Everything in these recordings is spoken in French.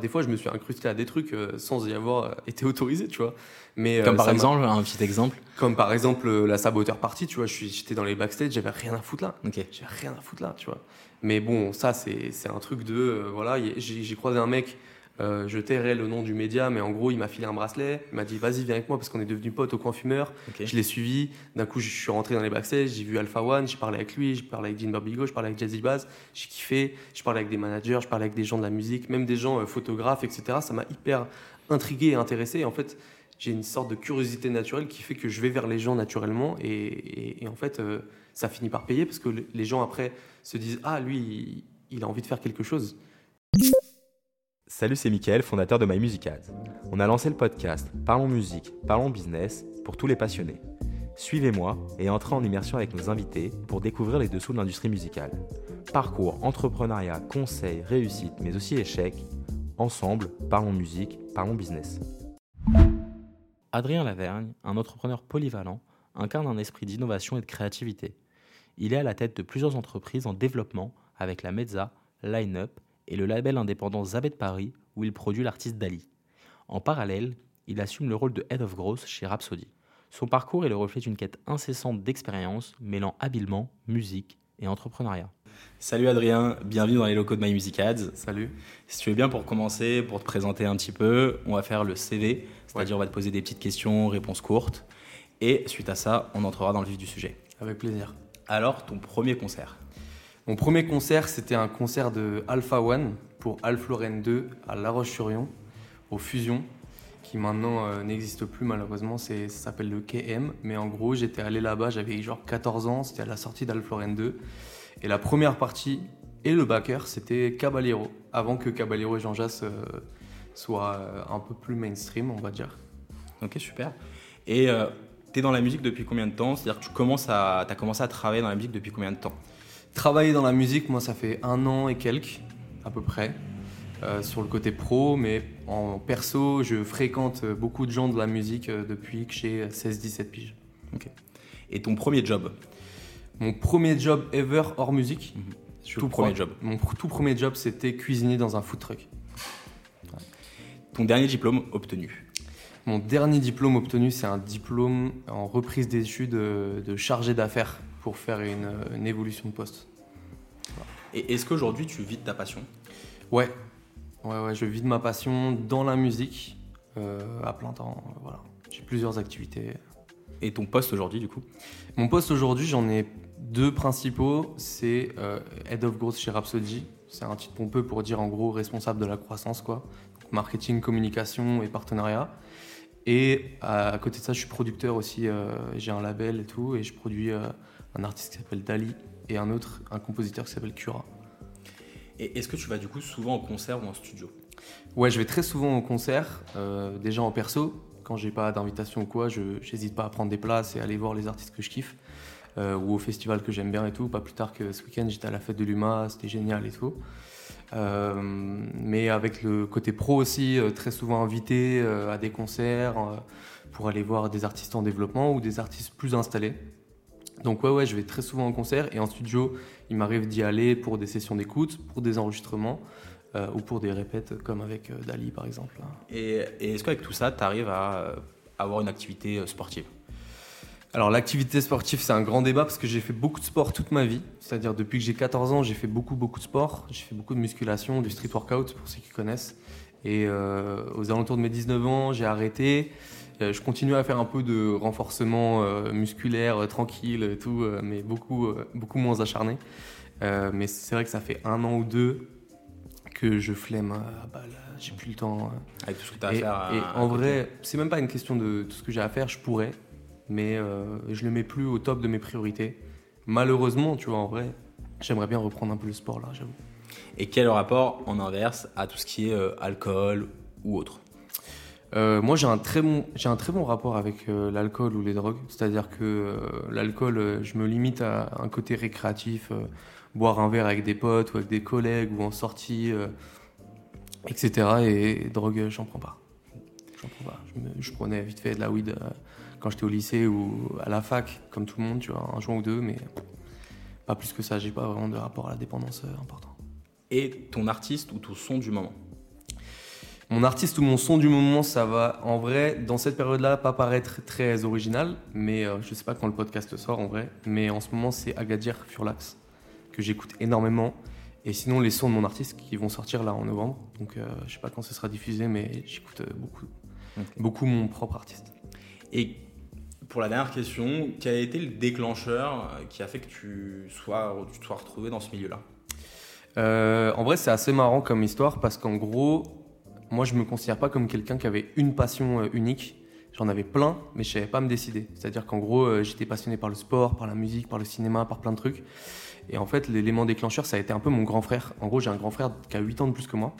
Des fois, je me suis incrusté à des trucs euh, sans y avoir euh, été autorisé, tu vois. Mais, euh, Comme par exemple, un petit exemple. Comme par exemple la saboteur party, tu vois. J'étais dans les backstage, j'avais rien à foutre là. Ok. J'avais rien à foutre là, tu vois. Mais bon, ça, c'est un truc de. voilà, j'ai croisé un mec, euh, je tairai le nom du média, mais en gros, il m'a filé un bracelet. Il m'a dit, vas-y, viens avec moi parce qu'on est devenus potes au coin fumeur. Je l'ai suivi. D'un coup, je suis rentré dans les backstage. J'ai vu Alpha One. J'ai parlé avec lui. J'ai parlé avec Dean Barbigo. Je parlais avec Jazzy Bass. J'ai kiffé. Je parlais avec des managers. Je parlais avec des gens de la musique, même des gens euh, photographes, etc. Ça m'a hyper intrigué et intéressé. Et en fait, j'ai une sorte de curiosité naturelle qui fait que je vais vers les gens naturellement. Et, et- et en fait, euh, ça finit par payer parce que le- les gens après se disent Ah, lui, il, il a envie de faire quelque chose. Salut, c'est Mickaël, fondateur de My Music Ads. On a lancé le podcast Parlons musique, parlons business pour tous les passionnés. Suivez-moi et entrez en immersion avec nos invités pour découvrir les dessous de l'industrie musicale. Parcours, entrepreneuriat, conseils, réussite, mais aussi échecs. Ensemble, parlons musique, parlons business. Adrien Lavergne, un entrepreneur polyvalent, incarne un esprit d'innovation et de créativité. Il est à la tête de plusieurs entreprises en développement avec la Mezza, Line Up et le label indépendant Zabet Paris où il produit l'artiste Dali. En parallèle, il assume le rôle de Head of Growth chez Rhapsody. Son parcours est le reflet d'une quête incessante d'expérience mêlant habilement musique et entrepreneuriat. Salut Adrien, bienvenue dans les locaux de My Music Ads. Salut. Si tu veux bien pour commencer, pour te présenter un petit peu, on va faire le CV, c'est-à-dire on va te poser des petites questions, réponses courtes, et suite à ça, on entrera dans le vif du sujet. Avec plaisir. Alors, ton premier concert Mon premier concert, c'était un concert de Alpha One pour Alpha Lorraine 2 à La Roche-sur-Yon, au Fusion, qui maintenant euh, n'existe plus malheureusement, ça s'appelle le KM. Mais en gros, j'étais allé là-bas, j'avais genre 14 ans, c'était à la sortie d'Alpha Lorraine 2. Et la première partie et le backer, c'était Caballero, avant que Caballero et Jean Jass euh, soient euh, un peu plus mainstream, on va dire. Ok, super. Et tu es dans la musique depuis combien de temps? C'est-à-dire que tu commences à, as commencé à travailler dans la musique depuis combien de temps? Travailler dans la musique, moi, ça fait un an et quelques, à peu près, euh, sur le côté pro, mais en perso, je fréquente beaucoup de gens de la musique euh, depuis que j'ai 16-17 piges. Et ton premier job? Mon premier job ever hors musique, je Tout premier job. Mon pr- tout premier job, c'était cuisiner dans un food truck. Ton dernier diplôme obtenu? Mon dernier diplôme obtenu, c'est un diplôme en reprise d'études de, de chargé d'affaires pour faire une, une évolution de poste. Et est-ce qu'aujourd'hui tu vis de ta passion? Ouais, ouais, ouais, je vis de ma passion dans la musique euh, à plein temps. euh, Voilà, j'ai plusieurs activités. Et ton poste aujourd'hui du coup? Mon poste aujourd'hui, j'en ai deux principaux. C'est euh, Head of Growth chez Rhapsody. C'est un titre pompeux pour dire en gros responsable de la croissance, quoi. Donc, marketing, communication et partenariat. Et à côté de ça, je suis producteur aussi. euh, j'ai un label et tout, et je produis un artiste qui s'appelle Dali et un autre, un compositeur qui s'appelle Cura. Et est-ce que tu vas du coup souvent en concert ou en studio? Ouais, je vais très souvent au concert, euh, déjà en perso. Quand j'ai pas d'invitation ou quoi, je n'hésite pas à prendre des places et aller voir les artistes que je kiffe. euh, ou au festival que j'aime bien et tout. Pas plus tard que ce week-end, j'étais à la fête de l'UMA, c'était génial et tout. Euh, mais avec le côté pro aussi, euh, très souvent invité à des concerts pour aller voir des artistes en développement ou des artistes plus installés. Donc ouais, ouais, je vais très souvent en concert et en studio, il m'arrive d'y aller pour des sessions d'écoute, pour des enregistrements euh, ou pour des répètes comme avec euh, Dali par exemple. Et, est-ce qu'avec tout ça, tu arrives à euh, avoir une activité sportive? Alors l'activité sportive, c'est un grand débat parce que j'ai fait beaucoup de sport toute ma vie. C'est-à-dire depuis que j'ai 14 ans, j'ai fait beaucoup beaucoup de sport. J'ai fait beaucoup de musculation, du street workout pour ceux qui connaissent. Et aux alentours de mes 19 ans, j'ai arrêté. Euh, je continue à faire un peu de renforcement euh, musculaire euh, tranquille et tout, mais beaucoup, beaucoup moins acharné. Mais c'est vrai que ça fait un an ou deux que je flemme. Ah bah là, j'ai plus le temps. euh, Avec tout ce que tu as à faire à- et en vrai, c'est même pas une question de tout ce que j'ai à faire, je pourrais, mais euh, je le mets plus au top de mes priorités. Malheureusement, tu vois, en vrai, j'aimerais bien reprendre un peu le sport là, j'avoue. Et quel rapport en inverse à tout ce qui est euh, alcool ou autre? Euh, moi, j'ai un très bon, un très bon rapport avec euh, l'alcool ou les drogues. C'est-à-dire que euh, l'alcool, je me limite à un côté récréatif, boire un verre avec des potes ou avec des collègues ou en sortie, etc. Et, drogue, j'en prends pas. J'en prends pas. Je, prenais vite fait de la weed quand j'étais au lycée ou à la fac, comme tout le monde, tu vois, un joint ou deux, mais pas plus que ça. J'ai pas vraiment de rapport à la dépendance important. Et ton artiste ou ton son du moment? Mon artiste ou mon son du moment, ça va en vrai, dans cette période-là, pas paraître très original, mais euh, je sais pas quand le podcast sort en vrai, mais en ce moment c'est Agadir Furlax, que j'écoute énormément. Et sinon, les sons de mon artiste qui vont sortir là en novembre, donc euh, je sais pas quand ce sera diffusé, mais j'écoute euh, beaucoup, beaucoup mon propre artiste. Et pour la dernière question, quel a été le déclencheur euh, qui a fait que tu sois, tu sois retrouvé dans ce milieu-là? Euh, en vrai, c'est assez marrant comme histoire parce qu'en gros, moi, je me considère pas comme quelqu'un qui avait une passion euh, unique. J'en avais plein, mais je savais pas me décider. C'est-à-dire qu'en gros, euh, j'étais passionné par le sport, par la musique, par le cinéma, par plein de trucs. Et en fait, l'élément déclencheur, ça a été un peu mon grand frère. En gros, j'ai un grand frère qui a 8 ans de plus que moi.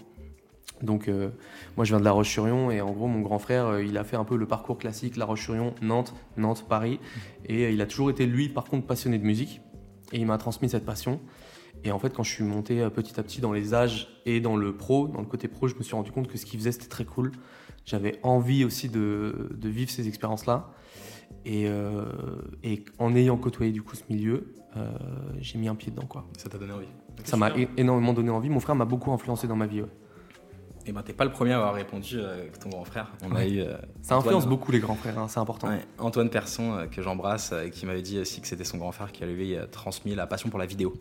Donc, euh, moi, je viens de La Roche-sur-Yon et en gros, mon grand frère, il a fait un peu le parcours classique La Roche-sur-Yon, Nantes, Nantes, Paris. Et il a toujours été, lui, par contre, passionné de musique. Et il m'a transmis cette passion. Et en fait, quand je suis monté euh, petit à petit dans les âges et dans le pro, dans le côté pro, je me suis rendu compte que ce qu'il faisait, c'était très cool. J'avais envie aussi de, de vivre ces expériences-là. Et, euh, et en ayant côtoyé du coup ce milieu, euh, j'ai mis un pied dedans. Quoi. Ça t'a donné envie Ça m'a énormément donné envie. Mon frère m'a beaucoup influencé dans ma vie. ouais. Et ben t'es pas le premier à avoir répondu euh, avec ton grand frère. On a eu Ça influence Antoine, beaucoup les grands frères, hein, c'est important. ouais, Antoine Persson que j'embrasse qui m'avait dit aussi que c'était son grand frère qui lui avait euh, transmis la passion pour la vidéo.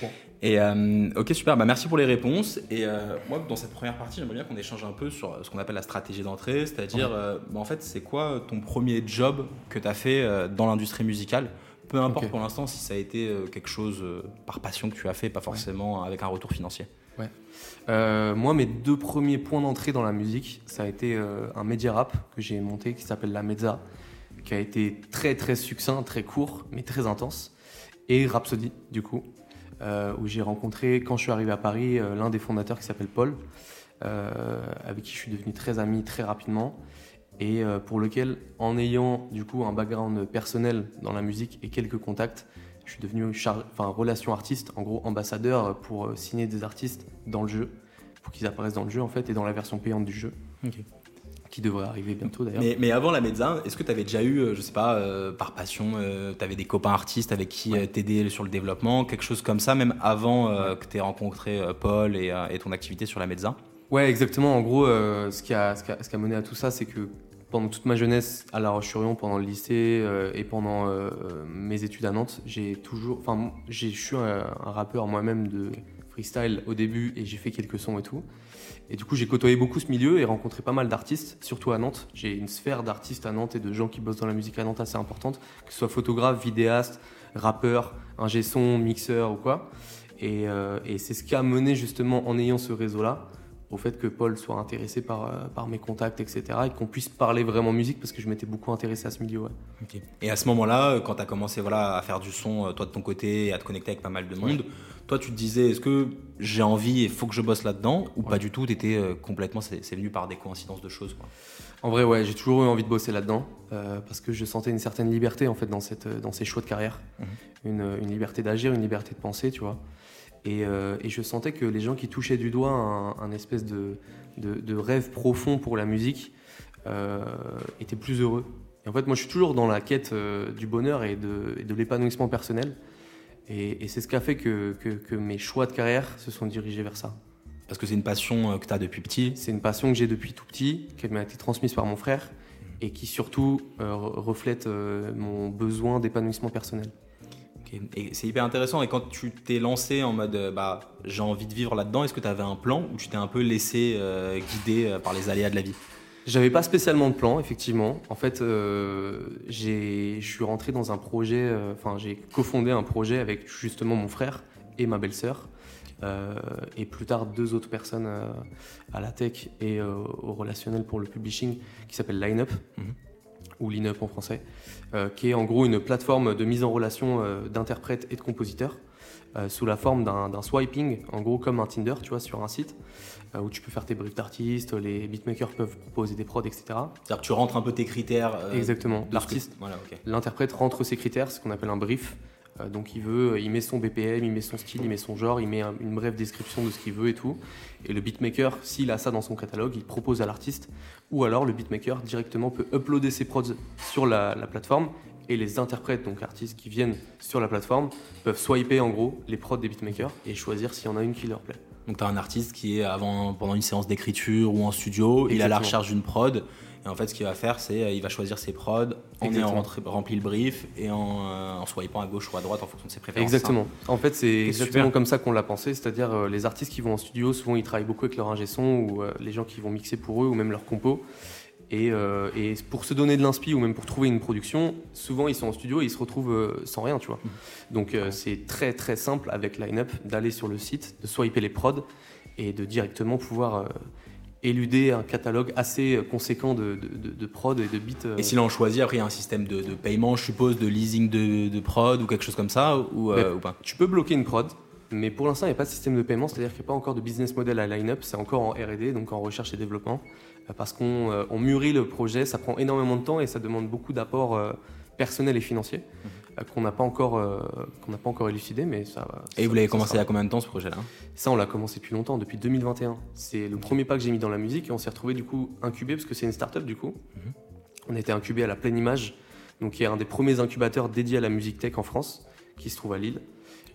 Bon. Et euh, ok super, bah, merci pour les réponses. Et euh, moi dans cette première partie j'aimerais bien qu'on échange un peu sur euh, ce qu'on appelle la stratégie d'entrée, c'est-à-dire euh, bah, en fait c'est quoi ton premier job que tu as fait dans l'industrie musicale? Peu importe pour l'instant si ça a été quelque chose par passion que tu as fait, pas forcément avec un retour financier. Euh, moi, mes deux premiers points d'entrée dans la musique, ça a été euh, un média rap que j'ai monté qui s'appelle La Mezza, qui a été très très succinct, très court, mais très intense. Et Rhapsody, du coup, où j'ai rencontré, quand je suis arrivé à Paris, euh, l'un des fondateurs qui s'appelle Paul, euh, avec qui je suis devenu très ami très rapidement. Et euh, pour lequel, en ayant du coup un background personnel dans la musique et quelques contacts, je suis devenu enfin, relation artiste, en gros ambassadeur pour euh, signer des artistes dans le jeu, pour qu'ils apparaissent dans le jeu en fait et dans la version payante du jeu. Qui devrait arriver bientôt d'ailleurs. Mais, mais avant la Mezza, est-ce que tu avais déjà eu, euh, je sais pas, euh, par passion, tu avais des copains artistes avec qui Ouais. euh, t'aider sur le développement, quelque chose comme ça, même avant euh, que tu aies rencontré euh, Paul et, euh, et ton activité sur la Mezza Ouais, exactement. En gros, euh, ce, qui a, ce, qui a, ce qui a mené à tout ça, c'est que pendant toute ma jeunesse à La Roche-sur-Yon, pendant le lycée euh, et pendant euh, euh, mes études à Nantes, j'ai toujours. Enfin, j'ai- je suis un, un rappeur moi-même de freestyle au début et j'ai fait quelques sons et tout. Et du coup, j'ai côtoyé beaucoup ce milieu et rencontré pas mal d'artistes, surtout à Nantes. J'ai une sphère d'artistes à Nantes et de gens qui bossent dans la musique à Nantes assez importante, que ce soit photographe, vidéaste, rappeur, ingé son, mixeur ou quoi. Et, euh, c'est ce qui a mené justement en ayant ce réseau-là au fait que Paul soit intéressé par, euh, par mes contacts, etc. Et qu'on puisse parler vraiment musique parce que je m'étais beaucoup intéressé à ce milieu. ouais. Et à ce moment-là, euh, quand tu as commencé voilà, à faire du son, euh, toi de ton côté, et à te connecter avec pas mal de monde, toi tu te disais, est-ce que j'ai envie et faut que je bosse là-dedans Ou pas du tout, tu étais complètement, c'est c'est venu par des coïncidences de choses quoi? En vrai, ouais, j'ai toujours eu envie de bosser là-dedans euh, parce que je sentais une certaine liberté en fait dans, cette, dans ces choix de carrière. Mhm. une, une liberté d'agir, une liberté de penser, tu vois. Et, euh, et je sentais que les gens qui touchaient du doigt un, un espèce de, de, de rêve profond pour la musique euh, étaient plus heureux. Et en fait, moi, je suis toujours dans la quête euh, du bonheur et de, l'épanouissement personnel. Et, et c'est ce qui a fait que, que, que mes choix de carrière se sont dirigés vers ça. Parce que c'est une passion que tu as depuis petit. C'est une passion que j'ai depuis tout petit, qui m'a été transmise par mon frère et qui surtout re- reflète mon besoin d'épanouissement personnel. Et c'est hyper intéressant. Et quand tu t'es lancé en mode euh, bah, j'ai envie de vivre là-dedans, est-ce que tu avais un plan ou tu t'es un peu laissé euh, guider euh, par les aléas de la vie? J'avais pas spécialement de plan, effectivement. En fait, euh, j'ai- je suis rentré dans un projet, enfin, j'ai cofondé un projet avec justement mon frère et ma belle-sœur, euh, et plus tard deux autres personnes euh, à la tech et euh, au relationnel pour le publishing qui s'appelle Lineup, Mhm. Ou Lineup en français, euh, qui est en gros une plateforme de mise en relation euh, d'interprètes et de compositeurs. euh, sous la forme d'un swiping, en gros comme un Tinder, tu vois, sur un site, euh, où tu peux faire tes briefs d'artistes, les beatmakers peuvent proposer des prods, etc. C'est-à-dire que tu rentres un peu tes critères. euh, Exactement. L'artiste, Voilà, ok. l'interprète rentre ses critères, ce qu'on appelle un brief. Euh, donc il veut, il met son BPM, il met son style, il met son genre, il met un- une brève description de ce qu'il veut et tout. Et le beatmaker, s'il a ça dans son catalogue, il propose à l'artiste. Ou alors le beatmaker directement peut uploader ses prods sur la, la plateforme et les interprètes, donc artistes qui viennent sur la plateforme, peuvent swiper en gros les prods des beatmakers et choisir s'il y en a une qui leur plaît. Donc tu as un artiste qui est avant, pendant une séance d'écriture ou en studio, il a la recherche d'une prod. Et en fait, ce qu'il va faire, c'est euh, il va choisir ses prods en ayant rempli le brief et en, euh, en swipant à gauche ou à droite en fonction de ses préférences. Exactement. En fait, c'est exactement comme ça qu'on l'a pensé. C'est-à-dire, euh, les artistes qui vont en studio, souvent, ils travaillent beaucoup avec leur ingé son ou les gens qui vont mixer pour eux ou même leur compo. Et, et, pour se donner de l'inspi ou même pour trouver une production, souvent ils sont en studio et ils se retrouvent sans rien, tu vois. Mmh. Donc c'est très très simple avec Line-Up d'aller sur le site, de swiper les prods et de directement pouvoir éluder un catalogue assez conséquent de, de, prod et de bits. Euh. Et si l'on choisit, après il y a un système de, paiement, je suppose, de leasing de, prod ou quelque chose comme ça ou, euh, pas? Tu peux bloquer une prod, mais pour l'instant il n'y a pas de système de paiement, c'est-à-dire qu'il n'y a pas encore de business model à line-up, c'est encore en RD, donc en recherche et développement, euh, parce qu'on on mûrit le projet, ça prend énormément de temps et ça demande beaucoup d'apports personnels et financiers. Mhm. Euh, qu'on n'a pas encore euh, qu'on n'a pas encore élucidé, mais ça. Et vous l'avez commencé il y a combien de temps ce projet-là? Ça, on l'a commencé depuis longtemps, depuis 2021. C'est le premier pas que j'ai mis dans la musique et on s'est retrouvé du coup incubé parce que c'est une start-up du coup. Mhm. On a été incubé à la Pleine Image, donc qui est un des premiers incubateurs dédiés à la musique tech en France, qui se trouve à Lille.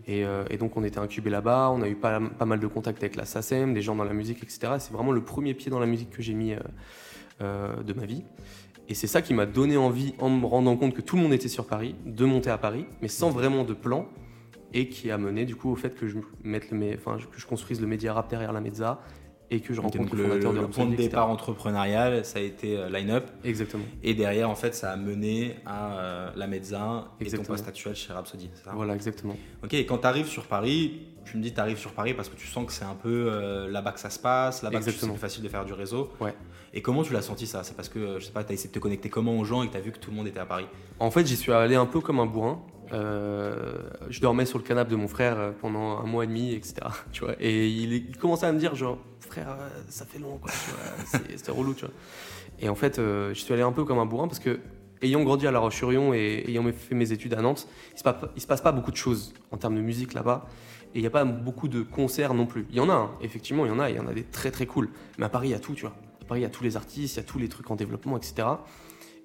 Et, euh, donc on était incubé là-bas, on a eu pas, pas, mal de contacts avec la SACEM, des gens dans la musique, etc. C'est vraiment le premier pied dans la musique que j'ai mis de ma vie. Et c'est ça qui m'a donné envie, en me rendant compte que tout le monde était sur Paris, de monter à Paris, mais sans vraiment de plan, et qui a mené du coup au fait que je, mette le, enfin, que je construise le média rap derrière la Mezza et que je rencontre le, fondateur de Le point de départ entrepreneurial, ça a été euh, Line-Up. Exactement. Et derrière, en fait, ça a mené à euh, la Mezza et ton poste actuel chez Rhapsody. Ça? Voilà, exactement. Ok, et quand tu arrives sur Paris, tu me dis tu arrives sur Paris parce que tu sens que c'est un peu euh, là-bas que ça se passe, là-bas que c'est plus facile de faire du réseau. Ouais. Et comment tu l'as senti ça? C'est parce que, je sais pas, tu as essayé de te connecter comment aux gens et que tu as vu que tout le monde était à Paris? En fait, j'y suis allé un peu comme un bourrin. je dormais sur le canapé de mon frère pendant un mois et demi, etc. Tu vois, et il, il commençait à me dire genre, frère, euh, ça fait long, quoi, c'est relou, tu vois. Et en fait, euh, je suis allé un peu comme un bourrin parce que, ayant grandi à La Roche-sur-Yon et ayant fait mes études à Nantes, il passe, se passe pas beaucoup de choses en termes de musique là-bas. Et il n'y a pas beaucoup de concerts non plus. Il y en a, hein. effectivement, il y en a, il y en a des très très cool. Mais à Paris, il y a tout, tu vois. À Paris, il y a tous les artistes, il y a tous les trucs en développement, etc.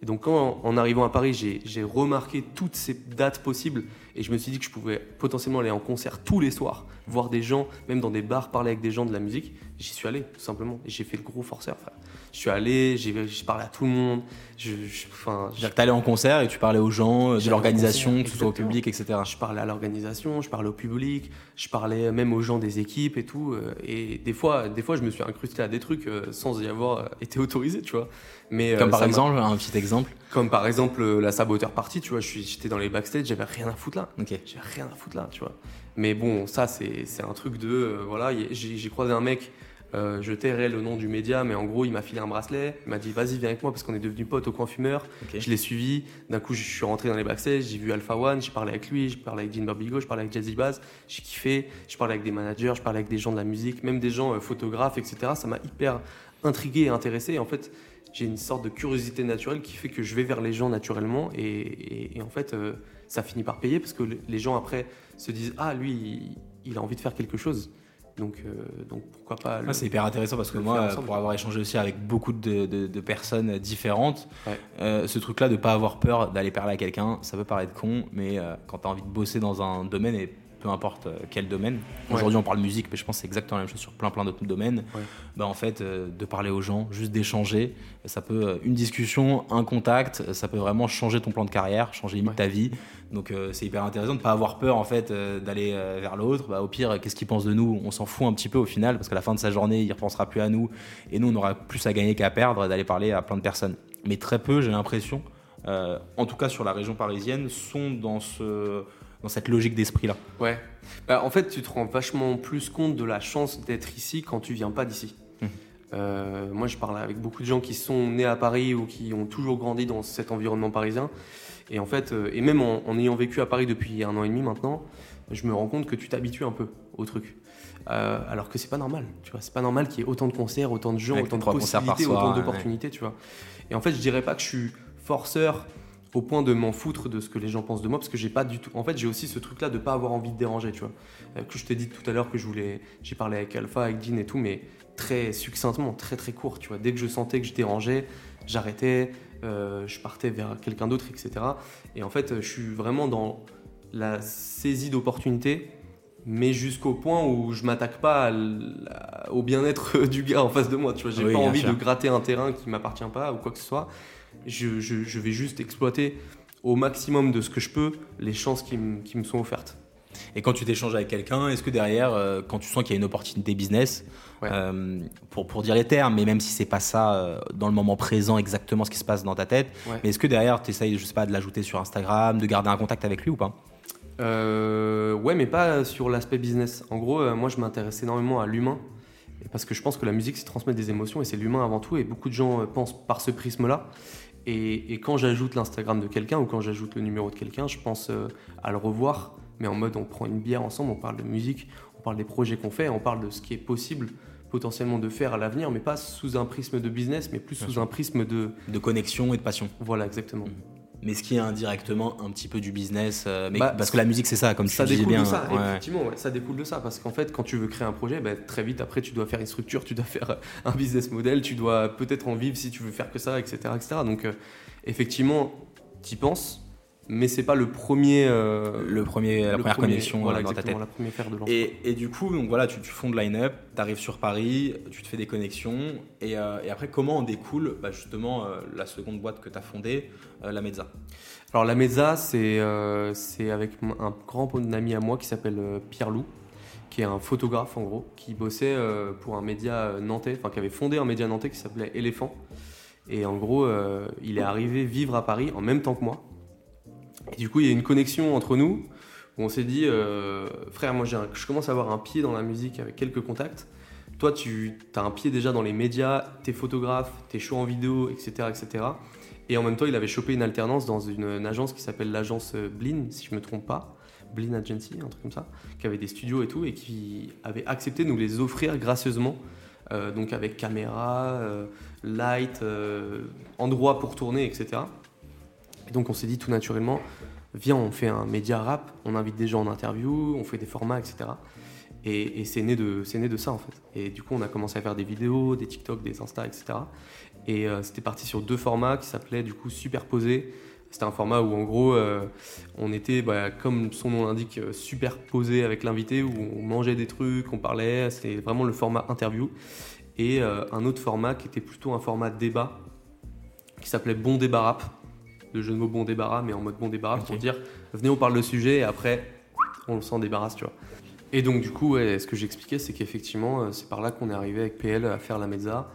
Et donc, quand, en arrivant à Paris, j'ai remarqué toutes ces dates possibles et je me suis dit que je pouvais potentiellement aller en concert tous les soirs, voir des gens, même dans des bars, parler avec des gens de la musique. J'y suis allé, tout simplement. Et j'ai fait le gros forceur, frère. Je suis allé, j'ai parlé à tout le monde. Je, enfin, allé en concert et tu parlais aux gens, euh, de l'organisation, que ce soit au public, etc. Je parlais à l'organisation, je parlais au public, je parlais même aux gens des équipes et tout. Euh, et des fois, des fois, je me suis incrusté à des trucs euh, sans y avoir été autorisé, tu vois. Mais, comme par exemple, un petit exemple Comme par exemple la saboteur partie, tu vois. J'étais dans les backstage, j'avais rien à foutre là. Ok. J'ai rien à foutre là, tu vois. Mais bon, ça, c'est un truc de. voilà, j'ai croisé un mec euh, je tairai le nom du média, mais en gros, il m'a filé un bracelet. Il m'a dit, vas-y, viens avec moi parce qu'on est devenu potes au coin fumeur. Je l'ai suivi. D'un coup, je suis rentré dans les backstage. J'ai vu Alpha One. J'ai parlé avec lui. J'ai parlé avec Dean Barbigo. Je parlais avec Jazzy Bass. J'ai kiffé. Je parlais avec des managers. Je parlais avec des gens de la musique, même des gens euh, photographes, etc. Ça m'a hyper intrigué et intéressé. Et en fait, j'ai une sorte de curiosité naturelle qui fait que je vais vers les gens naturellement. Et, en fait, euh, ça finit par payer parce que les gens après se disent, ah, lui, il a envie de faire quelque chose. Donc, euh, donc pourquoi pas. Ah, c'est hyper intéressant parce que moi, pour avoir échangé aussi avec beaucoup de, de, personnes différentes, euh, ce truc-là de ne pas avoir peur d'aller parler à quelqu'un, ça peut paraître con, mais euh, quand tu as envie de bosser dans un domaine et peu importe euh, quel domaine. Aujourd'hui, on parle musique, mais je pense que c'est exactement la même chose sur plein plein d'autres domaines. Bah, en fait, euh, de parler aux gens, juste d'échanger, ça peut euh, une discussion, un contact, ça peut vraiment changer ton plan de carrière, changer limite ta vie. Donc c'est hyper intéressant de pas avoir peur en fait d'aller vers l'autre. Bah, au pire, qu'est-ce qu'il pense de nous? On s'en fout un petit peu au final parce qu'à la fin de sa journée, il ne repensera plus à nous et nous, on aura plus à gagner qu'à perdre d'aller parler à plein de personnes. Mais très peu, j'ai l'impression, en tout cas sur la région parisienne, sont dans ce dans cette logique d'esprit-là. Ouais. Bah, en fait, tu te rends vachement plus compte de la chance d'être ici quand tu viens pas d'ici. Mmh. Euh, moi, je parle avec beaucoup de gens qui sont nés à Paris ou qui ont toujours grandi dans cet environnement parisien. Et en fait, euh, et même en, ayant vécu à Paris depuis un an et demi maintenant, je me rends compte que tu t'habitues un peu au truc. Euh, alors que c'est pas normal, tu vois. C'est pas normal qu'il y ait autant de concerts, autant de gens, autant de possibilités, autant d'opportunités, tu vois. Et en fait, je dirais pas que je suis forceur au point de m'en foutre de ce que les gens pensent de moi parce que j'ai pas du tout en fait j'ai aussi ce truc là de pas avoir envie de déranger tu vois euh, que je t'ai dit tout à l'heure que je voulais j'ai parlé avec Alpha avec Dean et tout mais très succinctement très très court tu vois dès que je sentais que je dérangeais j'arrêtais euh, je partais vers quelqu'un d'autre etc et en fait je suis vraiment dans la saisie d'opportunités mais jusqu'au point où je m'attaque pas au bien-être du gars en face de moi. Tu vois, j'ai Oui, pas envie sûr. de gratter un terrain qui m'appartient pas ou quoi que ce soit. Je, je- je vais juste exploiter au maximum de ce que je peux les chances qui, me- qui me sont offertes. Et quand tu t'échanges avec quelqu'un, est-ce que derrière, euh, quand tu sens qu'il y a une opportunité business, Ouais. euh, pour, pour dire les termes, mais même si c'est pas ça euh, dans le moment présent exactement ce qui se passe dans ta tête, Ouais. mais est-ce que derrière, tu essayes, je sais pas, de l'ajouter sur Instagram, de garder un contact avec lui ou pas? Ouais, mais pas sur l'aspect business. En gros, moi, je m'intéresse énormément à l'humain. Parce que je pense que la musique, c'est transmettre des émotions et c'est l'humain avant tout. Et beaucoup de gens pensent par ce prisme-là. Et, et quand j'ajoute l'Instagram de quelqu'un ou quand j'ajoute le numéro de quelqu'un, je pense euh, à le revoir. Mais en mode, on prend une bière ensemble, on parle de musique, on parle des projets qu'on fait, on parle de ce qui est possible potentiellement de faire à l'avenir, mais pas sous un prisme de business, mais plus Bien sous sûr. un prisme de... De connexion et de passion. Voilà, exactement. Mais ce qui est indirectement un petit peu du business, euh, mais Bah, parce que la musique c'est ça, comme tu ça disais découle bien. de ça, ouais. effectivement, ouais, ça découle de ça, parce qu'en fait, quand tu veux créer un projet, bah, très vite après, tu dois faire une structure, tu dois faire un business model, tu dois peut-être en vivre si tu veux faire que ça, etc., etc. Donc, euh, effectivement, tu y penses, mais c'est pas le premier, euh, Le premier, la le première premier- connexion voilà, euh, dans ta tête. la première paire de. Et, et du coup, donc voilà, tu, tu fondes Line-Up, tu arrives sur Paris, tu te fais des connexions, et, euh, et après, comment en découle bah, justement euh, la seconde boîte que tu as fondée, la Mezza? Alors la Mezza, c'est c'est avec un grand ami à moi qui s'appelle Pierre Loup, qui est un photographe en gros, qui bossait pour un média nantais, enfin qui avait fondé un média nantais qui s'appelait Éléphant. Et en gros, il est arrivé vivre à Paris en même temps que moi. Du coup, il y a une connexion entre nous où on s'est dit, euh, frère, moi un- je commence à avoir un pied dans la musique avec quelques contacts. Toi, tu as un pied déjà dans les médias, t'es photographe, t'es chaud en vidéo, etc., etc. Et en même temps, il avait chopé une alternance dans une, agence qui s'appelle l'agence euh, Blin, si je me trompe pas, Blin Agency, un truc comme ça, qui avait des studios et tout, et qui avait accepté de nous les offrir gracieusement, euh, donc avec caméra, light, endroit pour tourner, etc. Et donc on s'est dit tout naturellement, viens, on fait un média rap, on invite des gens en interview, on fait des formats, etc. Et, c'est né, de- ça en fait. Et du coup, on a commencé à faire des vidéos, des TikTok, des Insta, etc. Et euh, c'était parti sur deux formats qui s'appelaient du coup Superposé. C'était un format où en gros, euh, on était, bah, comme son nom l'indique, euh, superposé avec l'invité, où on mangeait des trucs, on parlait. C'était vraiment le format interview. Et un autre format qui était plutôt un format débat, qui s'appelait Bon débat rap. Le jeu de mots bon débarras, mais en mode bon débarras, pour dire venez, on parle de sujet et après, on s'en débarrasse, tu vois. Et donc, du coup, ouais, ce que j'expliquais, c'est qu'effectivement, euh, c'est par là qu'on est arrivé avec PL à faire la mezza.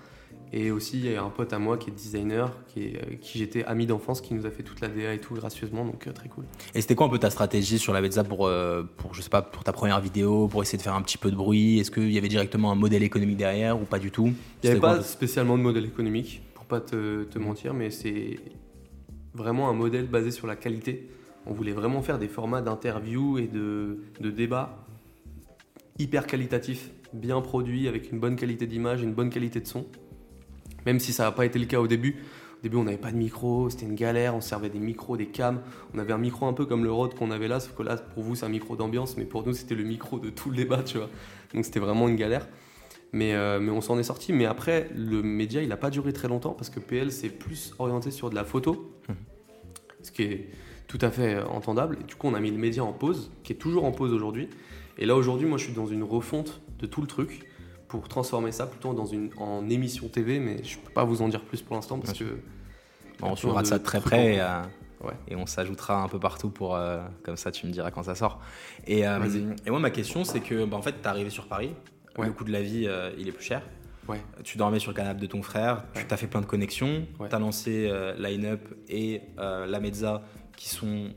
Et aussi, il y a un pote à moi qui est designer, qui, est, qui j'étais ami d'enfance, qui nous a fait toute la DA et tout gracieusement, donc euh, très cool. Et c'était quoi un peu ta stratégie sur la Mezza pour, euh, pour, je sais pas, pour ta première vidéo, pour essayer de faire un petit peu de bruit? Est-ce qu'il y avait directement un modèle économique derrière ou pas du tout? Il n'y avait pas spécialement de modèle économique, pour pas te, te mentir, mais c'est vraiment un modèle basé sur la qualité. On voulait vraiment faire des formats d'interview et de, de débat hyper qualitatifs, bien produits, avec une bonne qualité d'image, une bonne qualité de son. Même si ça n'a pas été le cas au début. Au début, on n'avait pas de micro, c'était une galère, on servait des micros, des cams. On avait un micro un peu comme le Rode qu'on avait là, sauf que là, pour vous, c'est un micro d'ambiance, mais pour nous, c'était le micro de tout le débat, tu vois. Donc c'était vraiment une galère. Mais, euh, mais on s'en est sorti. Mais après, le média, il n'a pas duré très longtemps parce que PL, c'est plus orienté sur de la photo, Mhm. Ce qui est tout à fait euh, entendable. Et du coup, on a mis le média en pause, qui est toujours en pause aujourd'hui. Et là, aujourd'hui, moi, je suis dans une refonte de tout le truc pour transformer ça plutôt dans une, en émission TV, mais je peux pas vous en dire plus pour l'instant parce Bien que Bon, on suivra ça de très près et, euh, Ouais. et on s'ajoutera un peu partout pour euh, comme ça tu me diras quand ça sort. Et, euh, moi ma question c'est que bah, en fait t'es arrivé sur Paris, Ouais. le coût de la vie il est plus cher. Ouais. Tu dormais sur le canapé de ton frère, tu t'as fait plein de connexions, tu as lancé euh, Line Up et euh, La Mezza qui sont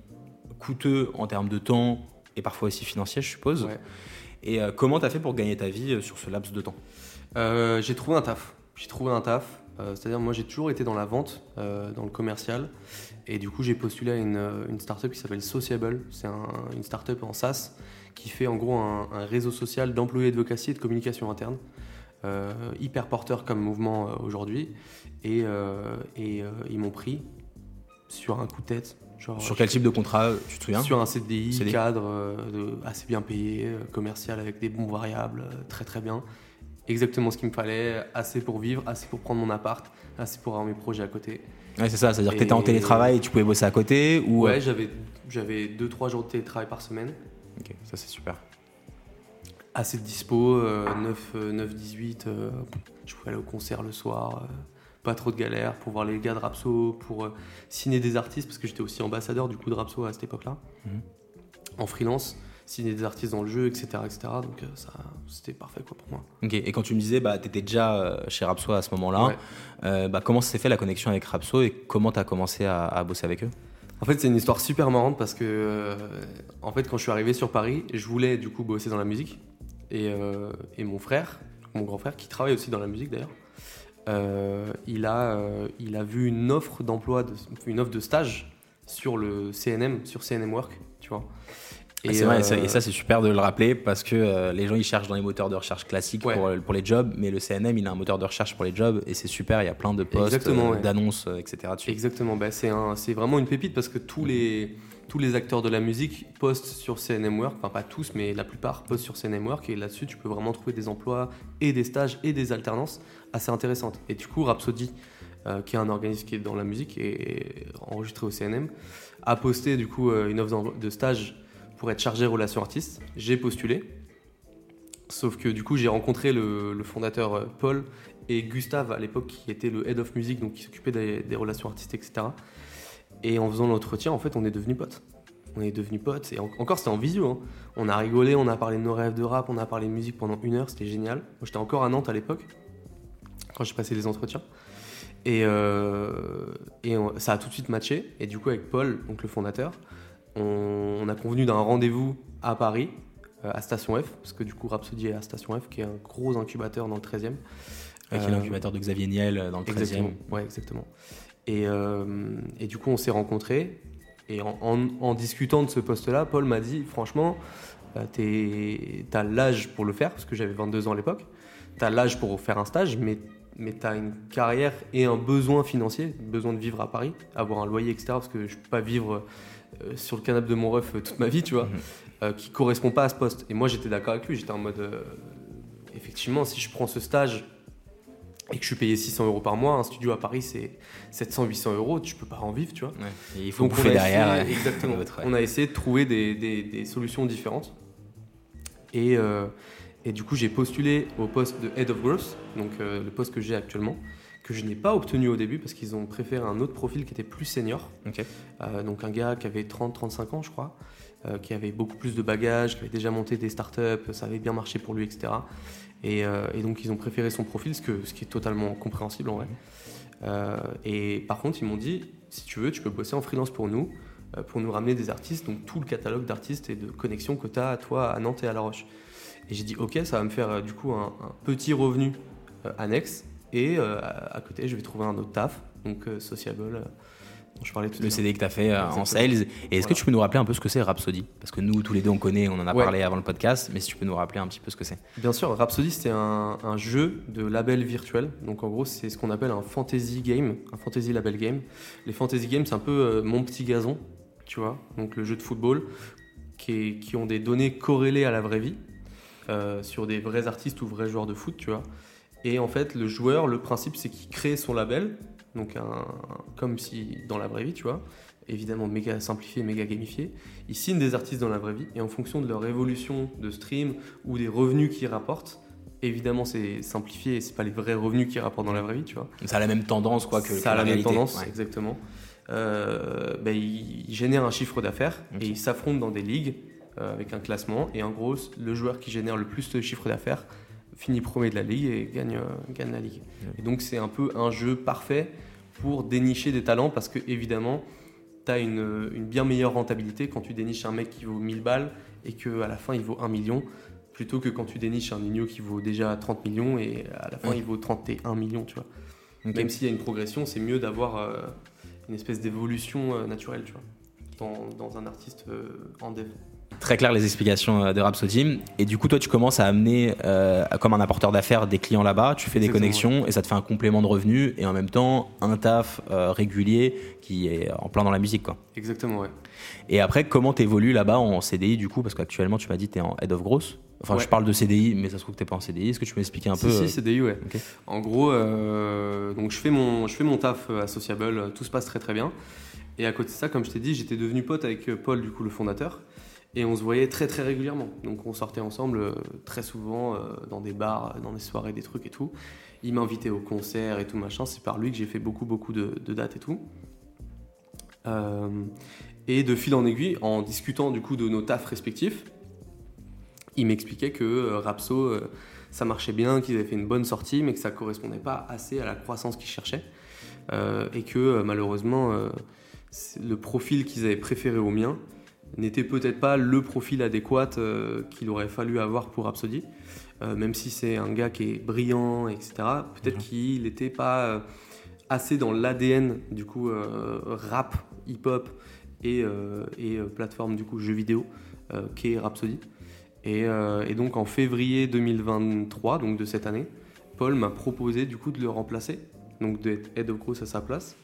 coûteux en termes de temps et parfois aussi financiers je suppose. Et euh, comment tu as fait pour gagner ta vie euh, sur ce laps de temps? J'ai trouvé un taf. J'ai trouvé un taf. C'est-à-dire, moi, j'ai toujours été dans la vente, dans le commercial. Et du coup, j'ai postulé à une, une startup qui s'appelle Sociable. C'est un- une startup en SaaS qui fait en gros un, un réseau social d'employés advocacy et de communication interne. Euh, hyper porteur comme mouvement euh, aujourd'hui. Et, euh, et ils m'ont pris sur un coup de tête. Genre, Sur quel type de contrat tu te souviens? Sur un CDI, CDI. cadre, euh, assez bien payé, euh, commercial avec des bons variables, euh, très très bien. Exactement ce qu'il me fallait, assez pour vivre, assez pour prendre mon appart, assez pour avoir mes projets à côté. Ouais, c'est ça, c'est-à-dire que tu étais en télétravail et tu pouvais bosser à côté ou Ouais, j'avais 2-3 jours de télétravail par semaine. Ok, ça c'est super. Assez de dispo, 9, 9, 18, je pouvais aller au concert le soir, pas trop de galères pour voir les gars de Rapso, pour signer des artistes, parce que j'étais aussi ambassadeur du coup de Rapso à cette époque-là, mhm. en freelance signer des artistes dans le jeu, etc. etc. donc ça, c'était parfait quoi, pour moi. Ok, et quand tu me disais, bah, tu étais déjà chez Rapso à ce moment-là, bah, comment s'est fait la connexion avec Rapso et comment tu as commencé à bosser avec eux? En fait, c'est une histoire super marrante parce que, euh, en fait, quand je suis arrivé sur Paris, je voulais du coup bosser dans la musique. Et, euh, mon frère, mon grand frère, qui travaille aussi dans la musique d'ailleurs, euh, il, a, il a vu une offre d'emploi, une offre de stage sur le CNM, sur CNM Work, tu vois. Ah, et, vrai, et ça, c'est super de le rappeler parce que euh, les gens ils cherchent dans les moteurs de recherche classiques pour, pour, les jobs, mais le CNM il a un moteur de recherche pour les jobs et c'est super, il y a plein de postes, euh, d'annonces, euh, etc. Exactement, bah, c'est vraiment une pépite parce que tous les, tous les acteurs de la musique postent sur CNM Work, enfin pas tous, mais la plupart postent sur CNM Work et là-dessus tu peux vraiment trouver des emplois et des stages et des alternances assez intéressantes. Et du coup, Rhapsody, qui est un organisme qui est dans la musique et enregistré au CNM, a posté du coup une offre de stage pour être chargé relation artiste. J'ai postulé. Sauf que du coup, j'ai rencontré le, fondateur euh, Paul et Gustave à l'époque, qui était le head of music, donc qui s'occupait des, relations artistes, etc. Et en faisant l'entretien, en fait, on est devenus potes. On est devenus potes. Et encore, c'était en visio. Hein. On a rigolé, on a parlé de nos rêves de rap, on a parlé de musique pendant une heure, c'était génial. Moi, j'étais encore à Nantes à l'époque, quand j'ai passé les entretiens. Et, euh, et ça a tout de suite matché. Et du coup, avec Paul, donc le fondateur, on, a convenu d'un rendez-vous à Paris, euh, à Station F, parce que du coup Rhapsody est à Station F, qui est un gros incubateur dans le 13e. Avec l'incubateur de Xavier Niel euh, dans le 13e. Exactement, ouais, exactement. Et, euh, et, du coup, on s'est rencontrés. Et en, discutant de ce poste-là, Paul m'a dit franchement, tu as l'âge pour le faire, parce que j'avais 22 ans à l'époque. Tu as l'âge pour faire un stage, mais, mais tu as une carrière et un besoin financier, besoin de vivre à Paris, avoir un loyer, etc. Parce que je ne peux pas vivre euh, sur le canapé de mon ref euh, toute ma vie, tu vois, mhm. euh, qui correspond pas à ce poste. Et moi, j'étais d'accord avec lui. J'étais en mode, effectivement, si je prends ce stage et que je suis payé 600 euros par mois, un studio à Paris, c'est 700-800 euros, tu peux pas en vivre, tu vois. il faut Donc, derrière. exactement. on a essayé de trouver des, des, solutions différentes. Et, et du coup, j'ai postulé au poste de Head of Growth, donc le poste que j'ai actuellement que je n'ai pas obtenu au début parce qu'ils ont préféré un autre profil qui était plus senior. Euh, donc un gars qui avait 30-35 ans, je crois, euh, qui avait beaucoup plus de bagages, qui avait déjà monté des startups, ça avait bien marché pour lui, etc. Euh, et, donc ils ont préféré son profil, ce, qui est totalement compréhensible en vrai. et par contre, ils m'ont dit, si tu veux, tu peux bosser en freelance pour nous, pour nous ramener des artistes, donc tout le catalogue d'artistes et de connexions que tu as à toi à Nantes et à La Roche. Et j'ai dit, ok, ça va me faire du coup un, petit revenu annexe et euh, à côté, je vais trouver un autre taf, donc euh, sociable. Euh, je parlais tout le CD que tu as fait en sales. Et est-ce que tu peux nous rappeler un peu ce que c'est Rhapsody? Parce que nous, tous les deux, on connaît, on en a parlé avant le podcast, mais si tu peux nous rappeler un petit peu ce que c'est. Bien sûr, Rhapsody, c'est un, jeu de label virtuel. Donc en gros, c'est ce qu'on appelle un fantasy game, un fantasy label game. Les fantasy games, c'est un peu mon petit gazon, tu vois. Donc le jeu de football qui, qui ont des données corrélées à la vraie vie, sur des vrais artistes ou vrais joueurs de foot, tu vois. Et en fait, le joueur, le principe, c'est qu'il crée son label, donc un, comme si dans la vraie vie, tu vois, évidemment méga simplifié, méga gamifié. Il signe des artistes dans la vraie vie, et en fonction de leur évolution de stream ou des revenus qu'ils rapportent, évidemment c'est simplifié, et c'est pas les vrais revenus qu'ils rapportent dans la vraie vie, tu vois. Ça a la même tendance, quoi, que ça a la, même tendance, exactement. Euh, ben, il, génère un chiffre d'affaires et il s'affronte dans des ligues euh, avec un classement. Et en gros, le joueur qui génère le plus de chiffre d'affaires finit premier de la ligue et gagne, euh, gagne la ligue. Et donc c'est un peu un jeu parfait pour dénicher des talents parce que évidemment tu as une, une, bien meilleure rentabilité quand tu déniches un mec qui vaut 1000 balles et qu'à la fin il vaut 1 million plutôt que quand tu déniches un Nino qui vaut déjà 30 millions et à la fin il vaut 31 millions tu vois. Même s'il y a une progression, c'est mieux d'avoir euh, une espèce d'évolution euh, naturelle tu vois, dans, dans un artiste en dev très clair les explications euh, de Rhapsody. Et du coup, toi, tu commences à amener, euh, comme un apporteur d'affaires, des clients là-bas, tu fais des connexions et ça te fait un complément de revenus et en même temps un taf euh, régulier qui est en plein dans la musique. Quoi. Exactement, ouais. Et après, comment tu évolues là-bas en CDI du coup? Parce qu'actuellement, tu m'as dit que tu es en head of growth. Enfin, je parle de CDI, mais ça se trouve que tu n'es pas en CDI. Est-ce que tu peux m'expliquer un peu Si, CDI, ouais. En gros, donc je fais, mon, je fais mon taf associable, tout se passe très très bien. Et à côté de ça, comme je t'ai dit, j'étais devenu pote avec Paul, du coup, le fondateur. Et on se voyait très très régulièrement. Donc on sortait ensemble euh, très souvent euh, dans des bars, dans des soirées, des trucs et tout. Il m'invitait au concert et tout machin. C'est par lui que j'ai fait beaucoup beaucoup de, dates et tout. Euh, et de fil en aiguille, en discutant du coup de nos tafs respectifs, il m'expliquait que euh, Rapso, euh, ça marchait bien, qu'ils avaient fait une bonne sortie, mais que ça correspondait pas assez à la croissance qu'ils cherchaient. Euh, et que euh, malheureusement, euh, le profil qu'ils avaient préféré au mien n'était peut-être pas le profil adéquat euh, qu'il aurait fallu avoir pour Rhapsody. Euh, même si c'est un gars qui est brillant, etc., peut-être Mhm. qu'il n'était pas euh, assez dans l'ADN du coup rap, hip-hop et, et plateforme du coup jeux vidéo qu'est Rhapsody. Et, et donc en février 2023, donc de cette année, Paul m'a proposé du coup de le remplacer, donc d'être head of à sa place.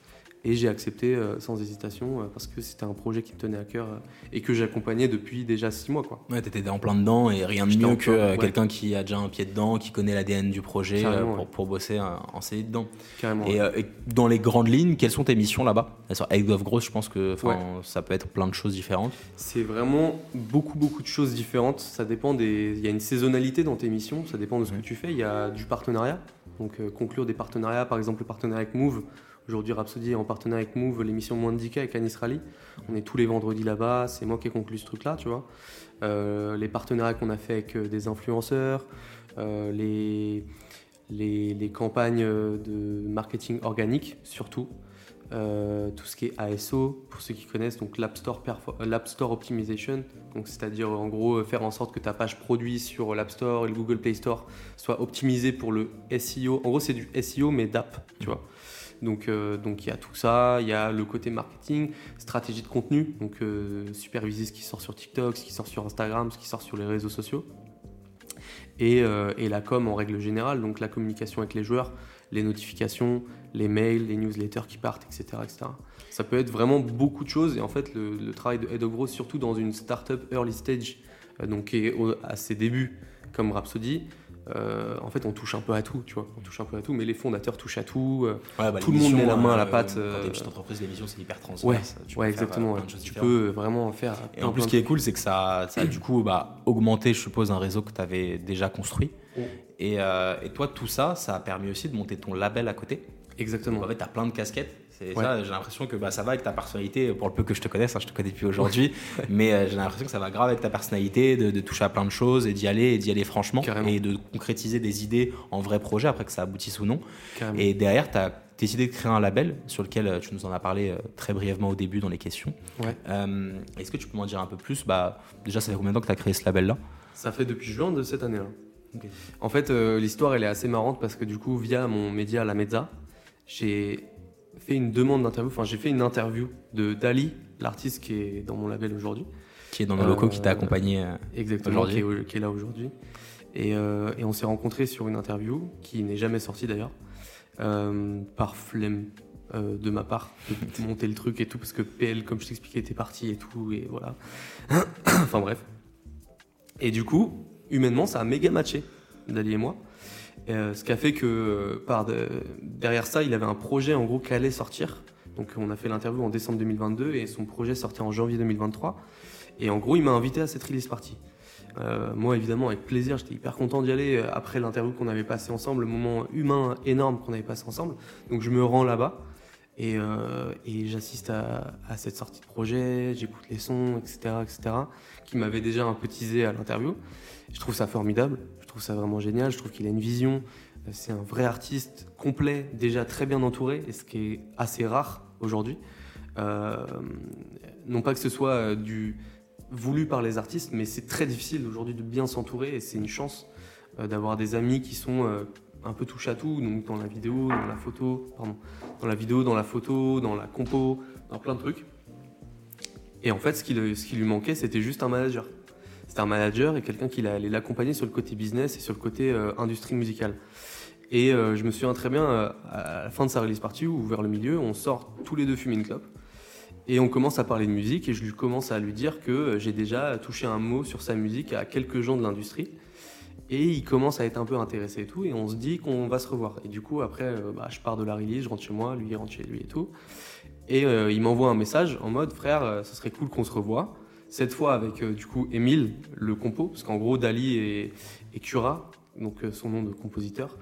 Et j'ai accepté euh, sans hésitation euh, parce que c'était un projet qui me tenait à cœur euh, et que j'accompagnais depuis déjà six mois. Quoi. Ouais, t'étais en plein dedans et rien de mieux que ouais. quelqu'un qui a déjà un pied dedans, qui connaît l'ADN du projet pour, ouais. pour bosser en CDI dedans. Carrément. Et, et dans les grandes lignes, quelles sont tes missions là-bas? Sur Egg of Growth, je pense que ça peut être plein de choses différentes. C'est vraiment beaucoup, beaucoup de choses différentes. Ça dépend des. Il y a une saisonnalité dans tes missions, ça dépend de ce que tu fais. Il y a du partenariat, donc conclure des partenariats, par exemple le partenariat avec Move. Aujourd'hui, Rhapsody est en partenariat avec Move, l'émission 10K avec Anis Rally. On est tous les vendredis là-bas, c'est moi qui ai conclu ce truc-là, tu vois. Euh, les partenariats qu'on a fait avec euh, des influenceurs, euh, les, les, campagnes de marketing organique, surtout. Tout ce qui est ASO, pour ceux qui connaissent, donc l'App Store, Store Optimization, donc c'est-à-dire en gros faire en sorte que ta page produit sur l'App Store et le Google Play Store soit optimisée pour le SEO. En gros, c'est du SEO mais d'app, tu vois. Donc euh, donc il y a tout ça, il y a le côté marketing, stratégie de contenu, donc euh, superviser ce qui sort sur TikTok, ce qui sort sur Instagram, ce qui sort sur les réseaux sociaux. Et, euh, et la com en règle générale, donc la communication avec les joueurs, les notifications, les mails, les newsletters qui partent, etc. etc. Ça peut être vraiment beaucoup de choses et en fait le, travail de Head of Growth, surtout dans une startup early stage, donc qui est à ses débuts comme Rhapsody, euh, en fait on touche un peu à tout, tu vois, on touche un peu à tout, mais les fondateurs touchent à tout. euh, Ouais, bah, Tout le monde met la main à la euh, pâte, Quand t'es euh, une petite entreprise, les missions, c'est hyper transverse. Tu ouais, exactement. ouais. Tu peux vraiment faire. Et en plus, ce qui est cool, c'est que ça, ça a du coup bah, augmenté, je suppose, un réseau que tu avais déjà construit. Mm. Et, et toi, tout ça, ça a permis aussi de monter ton label à côté. Exactement. En fait, tu as plein de casquettes. C'est Ouais. ça, j'ai l'impression que bah, ça va avec ta personnalité, pour le peu que je te connaisse, hein, je te connais depuis aujourd'hui, mais euh, j'ai l'impression que ça va grave avec ta personnalité, de, de toucher à plein de choses et d'y aller, et d'y aller franchement, Carrément. et de concrétiser des idées en vrai projet après que ça aboutisse ou non. Carrément. Et derrière, tu as décidé de créer un label sur lequel euh, tu nous en as parlé euh, très brièvement au début dans les questions. Ouais. Euh, Est-ce que tu peux m'en dire un peu plus? Bah, Déjà, ça fait combien de temps que tu as créé ce label-là? Ça fait depuis juin de cette année-là. En fait, euh, l'histoire, elle est assez marrante parce que du coup, via mon média La Mezza, j'ai fait une demande d'interview, enfin, j'ai fait une interview de Dali, l'artiste qui est dans mon label aujourd'hui. Qui est dans nos locaux, Euh, qui t'a accompagné euh, Exactement, Aujourd'hui. qui est, au- qui est là aujourd'hui. Et, euh, et on s'est rencontrés sur une interview qui n'est jamais sortie d'ailleurs, euh, par flemme euh, de ma part, de monter le truc et tout, parce que PL, comme je t'expliquais, était parti et tout, et voilà. enfin bref. Et du coup, humainement, ça a méga matché, Dali et moi. Euh, ce qui a fait que euh, derrière ça, il avait un projet en gros qui allait sortir. Donc on a fait l'interview en décembre 2022 et son projet sortait en janvier 2023. Et en gros, il m'a invité à cette release party. Euh, moi, évidemment, avec plaisir, j'étais hyper content d'y aller après l'interview qu'on avait passé ensemble, le moment humain énorme qu'on avait passé ensemble. Donc je me rends là-bas et, j'assiste à, cette sortie de projet, j'écoute les sons, etc., etc., qui m'avaient déjà un peu teasé à l'interview. Je trouve ça formidable, trouve ça vraiment génial, je trouve qu'il a une vision, euh, c'est un vrai artiste complet, déjà très bien entouré, et ce qui est assez rare aujourd'hui. Euh, non pas que ce soit euh, du voulu par les artistes, mais c'est très difficile aujourd'hui de bien s'entourer, et c'est une chance d'avoir des amis qui sont un peu touche à tout, donc dans la vidéo, dans la photo, pardon, dans la vidéo, dans la photo, dans la compo, dans plein de trucs. Et en fait, ce qui lui manquait, c'était juste un manager. Un manager et quelqu'un qui allait l'accompagner sur le côté business et sur le côté euh, industrie musicale. Et euh, je me souviens très bien, euh, à la fin de sa release party ou vers le milieu, on sort tous les deux fumer une clope. Et on commence à parler de musique et je lui commence à lui dire que j'ai déjà touché un mot sur sa musique à quelques gens de l'industrie. Et il commence à être un peu intéressé et tout, et on se dit qu'on va se revoir. Et du coup, après, bah, je pars de la release, je rentre chez moi, lui rentre chez lui et tout. Et il m'envoie un message en mode frère, ce serait cool qu'on se revoie. Cette fois avec du coup Émile, le compo, parce qu'en gros Dali et, Cura, donc son nom de compositeur,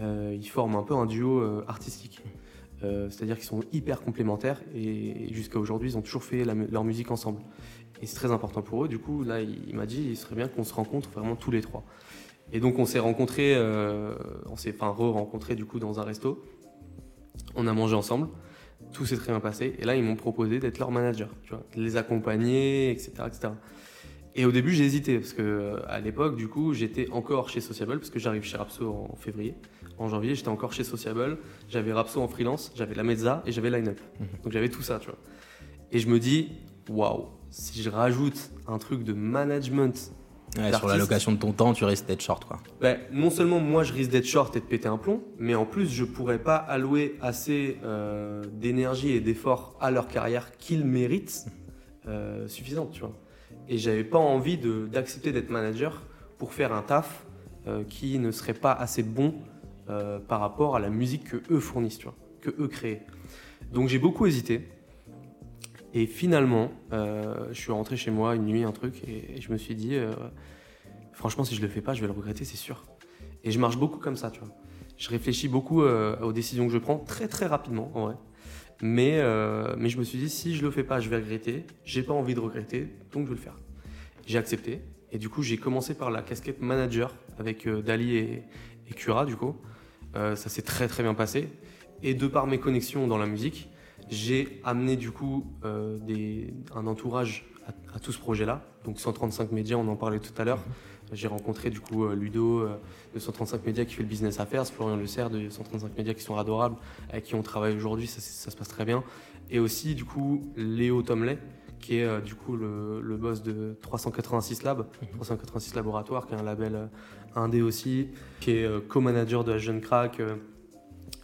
ils forment un peu un duo artistique. C'est-à-dire qu'ils sont hyper complémentaires et jusqu'à aujourd'hui, ils ont toujours fait leur musique ensemble. Et c'est très important pour eux. Du coup, là, il, m'a dit, il serait bien qu'on se rencontre vraiment tous les trois. Et donc, on s'est rencontrés, euh, on s'est enfin re-rencontrés du coup dans un resto. On a mangé ensemble. Tout s'est très bien passé. Et là, ils m'ont proposé d'être leur manager, tu vois, de les accompagner, etc., etc. Et au début, j'ai hésité parce que euh, à l'époque, du coup, j'étais encore chez Sociable parce que j'arrive chez Rapso en février. En janvier, j'étais encore chez Sociable. J'avais Rapso en freelance, j'avais la Mezza et j'avais Line Up. Mhm. Donc j'avais tout ça, tu vois. Et je me dis, waouh, si je rajoute un truc de management. Sur la location de ton temps, tu risques d'être short. Quoi. Ben, non seulement moi je risque d'être short et de péter un plomb, mais en plus je pourrais pas allouer assez euh, d'énergie et d'efforts à leur carrière qu'ils méritent euh, suffisante. Tu vois. Et j'avais pas envie d'accepter d'être manager pour faire un taf euh, qui ne serait pas assez bon euh, par rapport à la musique que eux fournissent, tu vois, que eux créent. Donc j'ai beaucoup hésité. Et finalement, euh, je suis rentré chez moi une nuit, un truc, et, je me suis dit, euh, franchement, si je le fais pas, je vais le regretter, c'est sûr. Et je marche beaucoup comme ça, tu vois. Je réfléchis beaucoup euh, aux décisions que je prends très très rapidement, en vrai. Mais, mais je me suis dit, si je le fais pas, je vais regretter. J'ai pas envie de regretter, donc je vais le faire. J'ai accepté. Et du coup, j'ai commencé par la casquette manager avec Dali et, et Cura, du coup. ça s'est très très bien passé. Et de par mes connexions dans la musique, j'ai amené du coup euh, un entourage à, tout ce projet-là. Donc 135 médias, on en parlait tout à l'heure. Mhm. J'ai rencontré du coup euh, Ludo euh, de 135 médias qui fait le business affairs, Florian Le Serre de 135 médias qui sont adorables, avec qui on travaille aujourd'hui, ça, se passe très bien. Et aussi du coup Léo Tomley, qui est du coup le, boss de 386 Lab, 386 mhm. Laboratoires, qui est un label indé aussi, qui est co-manager de la Jeune Crack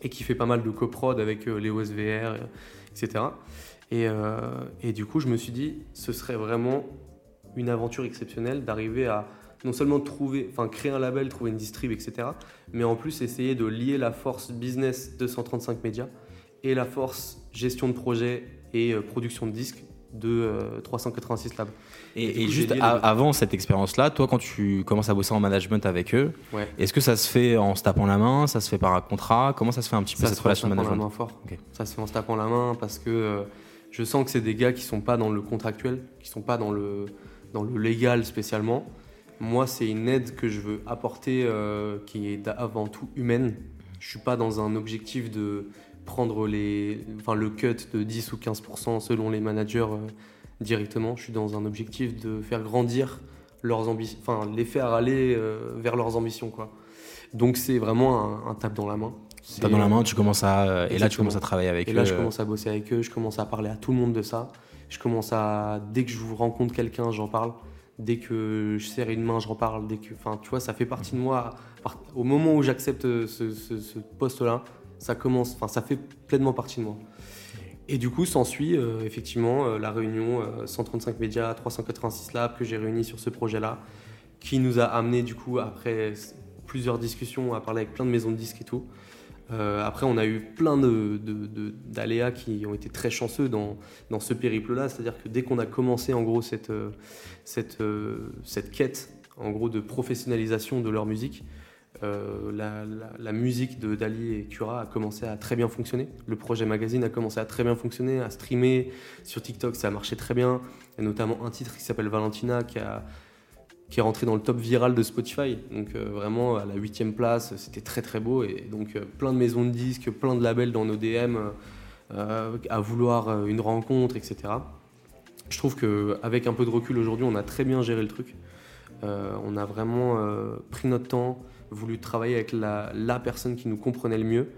et qui fait pas mal de coprod avec les OSVR etc. Euh, et, du coup, je me suis dit, ce serait vraiment une aventure exceptionnelle d'arriver à non seulement trouver, enfin créer un label, trouver une distrib, etc., mais en plus essayer de lier la force business de 135 médias et la force gestion de projet et euh, production de disques de 386 euh, Et, juste avant cette expérience-là, toi, quand tu commences à bosser en management avec eux, est-ce que ça se fait en se tapant la main Ça se fait par un contrat? Comment ça se fait un petit peu cette relation de management la main fort. Ça se fait en se tapant la main parce que euh, je sens que c'est des gars qui sont pas dans le contractuel, qui sont pas dans le, dans le légal spécialement. Moi, c'est une aide que je veux apporter euh, qui est avant tout humaine. Je suis pas dans un objectif de prendre les, enfin, le cut de 10 ou 15% selon les managers euh, directement. Je suis dans un objectif de faire grandir leurs ambitions, enfin les faire aller euh, vers leurs ambitions. Quoi. Donc c'est vraiment un, tape dans la main. Tape dans la main, tu commences à, et là tu commences à travailler avec eux. Et là je commence à bosser avec eux, je commence à parler à tout le monde de ça. Je commence à, dès que je vous rencontre quelqu'un, j'en parle. Dès que je serre une main, j'en parle. Dès que, enfin, tu vois, ça fait partie de moi. Au moment où j'accepte ce, ce poste-là, ça commence, enfin ça fait pleinement partie de moi. Et du coup, s'ensuit euh, effectivement euh, la réunion 135 euh, médias, 386 labs que j'ai réunis sur ce projet-là, qui nous a amené du coup après plusieurs discussions à parler avec plein de maisons de disques et tout. après, on a eu plein d'aléas de, qui ont été très chanceux dans, dans ce périple-là. C'est-à-dire que dès qu'on a commencé en gros cette, cette, cette quête en gros de professionnalisation de leur musique, euh, la, musique de Dali et Cura a commencé à très bien fonctionner. Le projet magazine a commencé à très bien fonctionner, à streamer sur TikTok, ça a marché très bien. Et notamment un titre qui s'appelle Valentina qui, a, qui est rentré dans le top viral de Spotify. Donc euh, vraiment à la huitième place, c'était très très beau. Et donc euh, plein de maisons de disques, plein de labels dans nos DM à vouloir une rencontre, etc. Je trouve qu'avec un peu de recul aujourd'hui, on a très bien géré le truc. On a vraiment pris notre temps voulu travailler avec la, la, personne qui nous comprenait le mieux.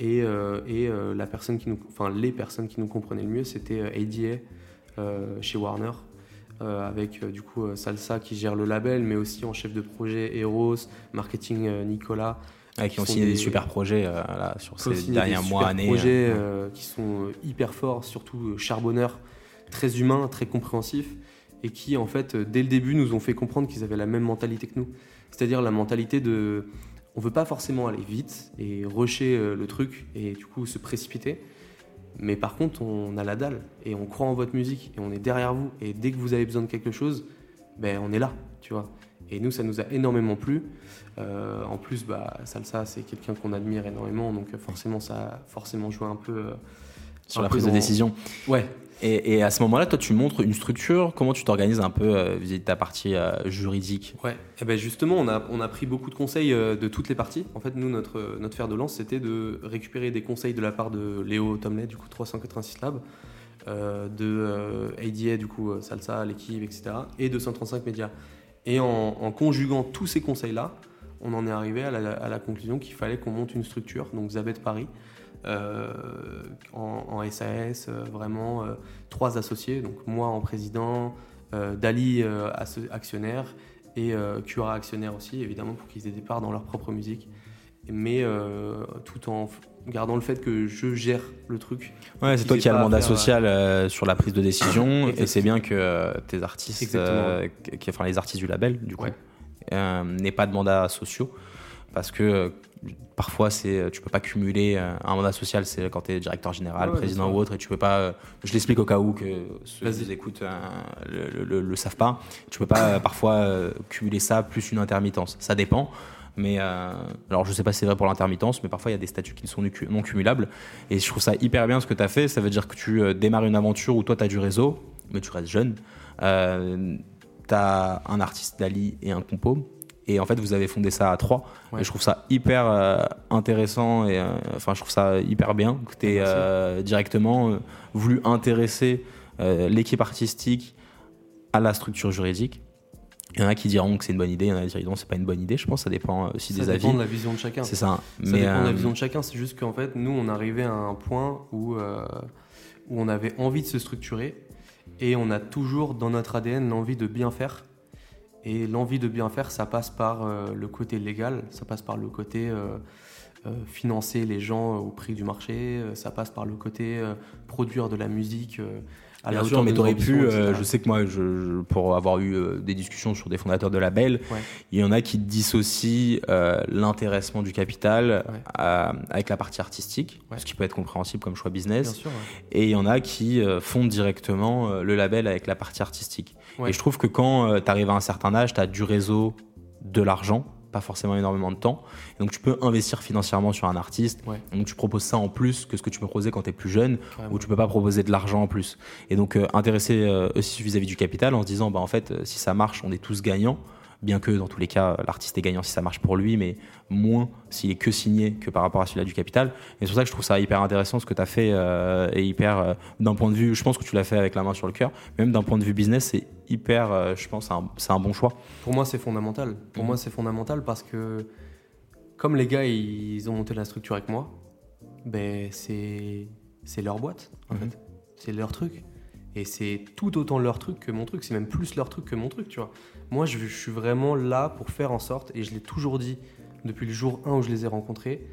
Et, euh, et euh, la personne qui nous, enfin, les personnes qui nous comprenaient le mieux, c'était ADA euh, chez Warner, avec du coup Salsa qui gère le label, mais aussi en chef de projet Eros, marketing Nicolas. qui, ont signé des, super projets là, sur ces derniers mois, années. projets qui sont hyper forts, surtout charbonneurs, très humains, très compréhensifs, et qui en fait, dès le début, nous ont fait comprendre qu'ils avaient la même mentalité que nous. C'est-à-dire la mentalité de. On veut pas forcément aller vite et rusher euh, le truc et du coup se précipiter. Mais par contre, on a la dalle et on croit en votre musique et on est derrière vous. Et dès que vous avez besoin de quelque chose, ben, on est là, tu vois. Et nous, ça nous a énormément plu. Euh, en plus, bah, Salsa, c'est quelqu'un qu'on admire énormément, donc euh, forcément, ça a forcément joué un peu euh, sur un la prise de décision. Ouais. Et, et à ce moment-là, toi, tu montres une structure. Comment tu t'organises un peu euh, vis-à-vis de ta partie euh, juridique? Ouais, et ben justement, on a, on a pris beaucoup de conseils euh, de toutes les parties. En fait, nous, notre, notre fer de lance, c'était de récupérer des conseils de la part de Léo Tomlet, du coup 386 Lab, euh, de euh, ADA, du coup Salsa, l'équipe, etc., et de 135 Médias. Et en, en conjuguant tous ces conseils-là, on en est arrivé à la, à la conclusion qu'il fallait qu'on monte une structure, donc Zabet Paris, euh, en, en SAS, euh, vraiment euh, trois associés, donc moi en président, Dali actionnaire et Cura actionnaire aussi, évidemment, pour qu'ils aient des parts dans leur propre musique. Mais euh, tout en gardant le fait que je gère le truc. Ouais, c'est toi qui as le mandat social euh, sur la prise de décision. et c'est bien que euh, tes artistes, qui, enfin les artistes du label, du coup, Ouais. n'aient pas de mandats sociaux. Parce que parfois, c'est, tu peux pas cumuler euh, un mandat social, c'est quand tu es directeur général, Ouais, président ou autre, et tu peux pas. euh, je l'explique au cas où que ceux qui écoutent euh, le, le- le savent pas. Tu peux pas euh, parfois euh, cumuler ça plus une intermittence. Ça dépend. Mais euh, alors, je sais pas si c'est vrai pour l'intermittence, mais parfois il y a des statuts qui sont non cumulables. Et je trouve ça hyper bien ce que tu as fait. Ça veut dire que tu euh, démarres une aventure où toi, tu as du réseau, mais tu restes jeune. Euh, tu as un artiste d'Ali et un compo. Et en fait, vous avez fondé ça à trois. Ouais. Et je trouve ça hyper euh, intéressant et euh, enfin, je trouve ça hyper bien que tu aies Merci. directement euh, voulu intéresser euh, l'équipe artistique à la structure juridique. Il y en a qui diront que c'est une bonne idée, il y en a qui diront que c'est pas une bonne idée. Je pense que ça dépend aussi Ça des dépend avis. de la vision de chacun. C'est ça. Ça Mais, dépend de la euh, vision de chacun. C'est juste qu'en fait, nous, on arrivait à un point où, euh, où on avait envie de se structurer et on a toujours dans notre ADN l'envie de bien faire. Et l'envie de bien faire, ça passe par euh, le côté légal, ça passe par le côté euh, euh, financer les gens au prix du marché, ça passe par le côté produire de la musique à la Bien sûr, mais pu, euh, je sais que moi, je, je- pour avoir eu euh, des discussions sur des fondateurs de labels, Ouais. il y en a qui dissocient euh, l'intéressement du capital Ouais. avec la partie artistique, Ouais. ce qui peut être compréhensible comme choix business. sûr. Et il y en a qui fondent directement le label avec la partie artistique. Ouais. Et je trouve que quand tu arrives à un certain âge, tu as du réseau, de l'argent, pas forcément énormément de temps. Et donc tu peux investir financièrement sur un artiste. Ouais. Donc tu proposes ça en plus que ce que tu peux proposer quand tu es plus jeune, où tu peux pas proposer de l'argent en plus. Et donc euh, intéresser euh, aussi vis-à-vis du capital en se disant, bah, en fait, euh, si ça marche, on est tous gagnants. Bien que dans tous les cas, l'artiste est gagnant si ça marche pour lui, mais moins s'il est que signé que par rapport à celui-là du capital. Et c'est pour ça que je trouve ça hyper intéressant ce que tu as fait euh, et hyper, euh, d'un point de vue, je pense que tu l'as fait avec la main sur le cœur, même d'un point de vue business, c'est hyper, euh, je pense, c'est un, un bon choix. Pour moi, c'est fondamental. Pour Mhm. moi, c'est fondamental parce que, comme les gars, ils ont monté la structure avec moi, ben, c'est c'est leur boîte, en Mhm. fait. C'est leur truc. Et c'est tout autant leur truc que mon truc. C'est même plus leur truc que mon truc, tu vois. Moi, je, je suis vraiment là pour faire en sorte, et je l'ai toujours dit depuis le jour 1 où je les ai rencontrés,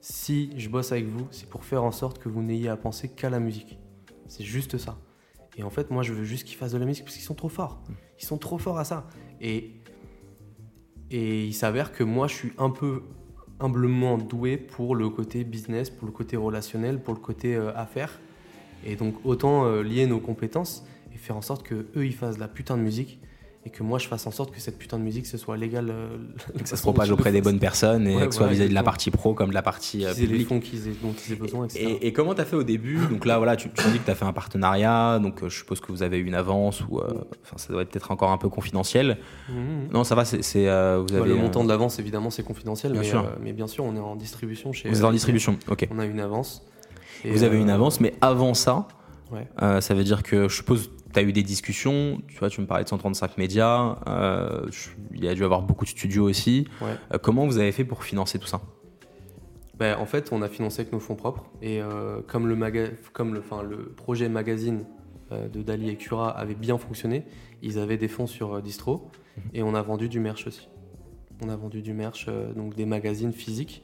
si je bosse avec vous, c'est pour faire en sorte que vous n'ayez à penser qu'à la musique. C'est juste ça. Et en fait, moi, je veux juste qu'ils fassent de la musique parce qu'ils sont trop forts. Ils sont trop forts à ça. Et, et il s'avère que moi, je suis un peu humblement doué pour le côté business, pour le côté relationnel, pour le côté euh, affaires. Et donc, autant euh, lier nos compétences et faire en sorte que eux ils fassent de la putain de musique et que moi, je fasse en sorte que cette putain de musique, ce soit légal. euh, Que ça se propage auprès des bonnes personnes et Ouais, que ce soit vis-à-vis de la partie pro comme de la partie euh, Qu'ils aient les fonds qu'ils aient- dont ils aient besoin, etc. Et, et comment tu as fait au début? Donc là, voilà, tu, tu dis que tu as fait un partenariat, donc euh, je suppose que vous avez eu une avance, ou euh, enfin, ça doit être peut-être encore un peu confidentiel. Mhm. Non, ça va, c'est, vous Bah, avez. le euh, montant de l'avance, évidemment, c'est confidentiel, Bien mais, sûr. mais bien sûr, on est en distribution chez. Vous êtes en distribution, ok. On a une avance. Et, Vous avez une avance, mais avant ça, Ouais. ça veut dire que je suppose tu as eu des discussions, tu vois, tu me parlais de 135 médias, euh, je- il y a dû avoir beaucoup de studios aussi. Ouais. Euh, comment vous avez fait pour financer tout ça Ben, en fait, on a financé avec nos fonds propres. Et euh, comme, le, maga- comme le, enfin, le projet magazine de Dali et Cura avait bien fonctionné, ils avaient des fonds sur Distro. Et on a vendu du merch aussi. On a vendu du merch, donc des magazines physiques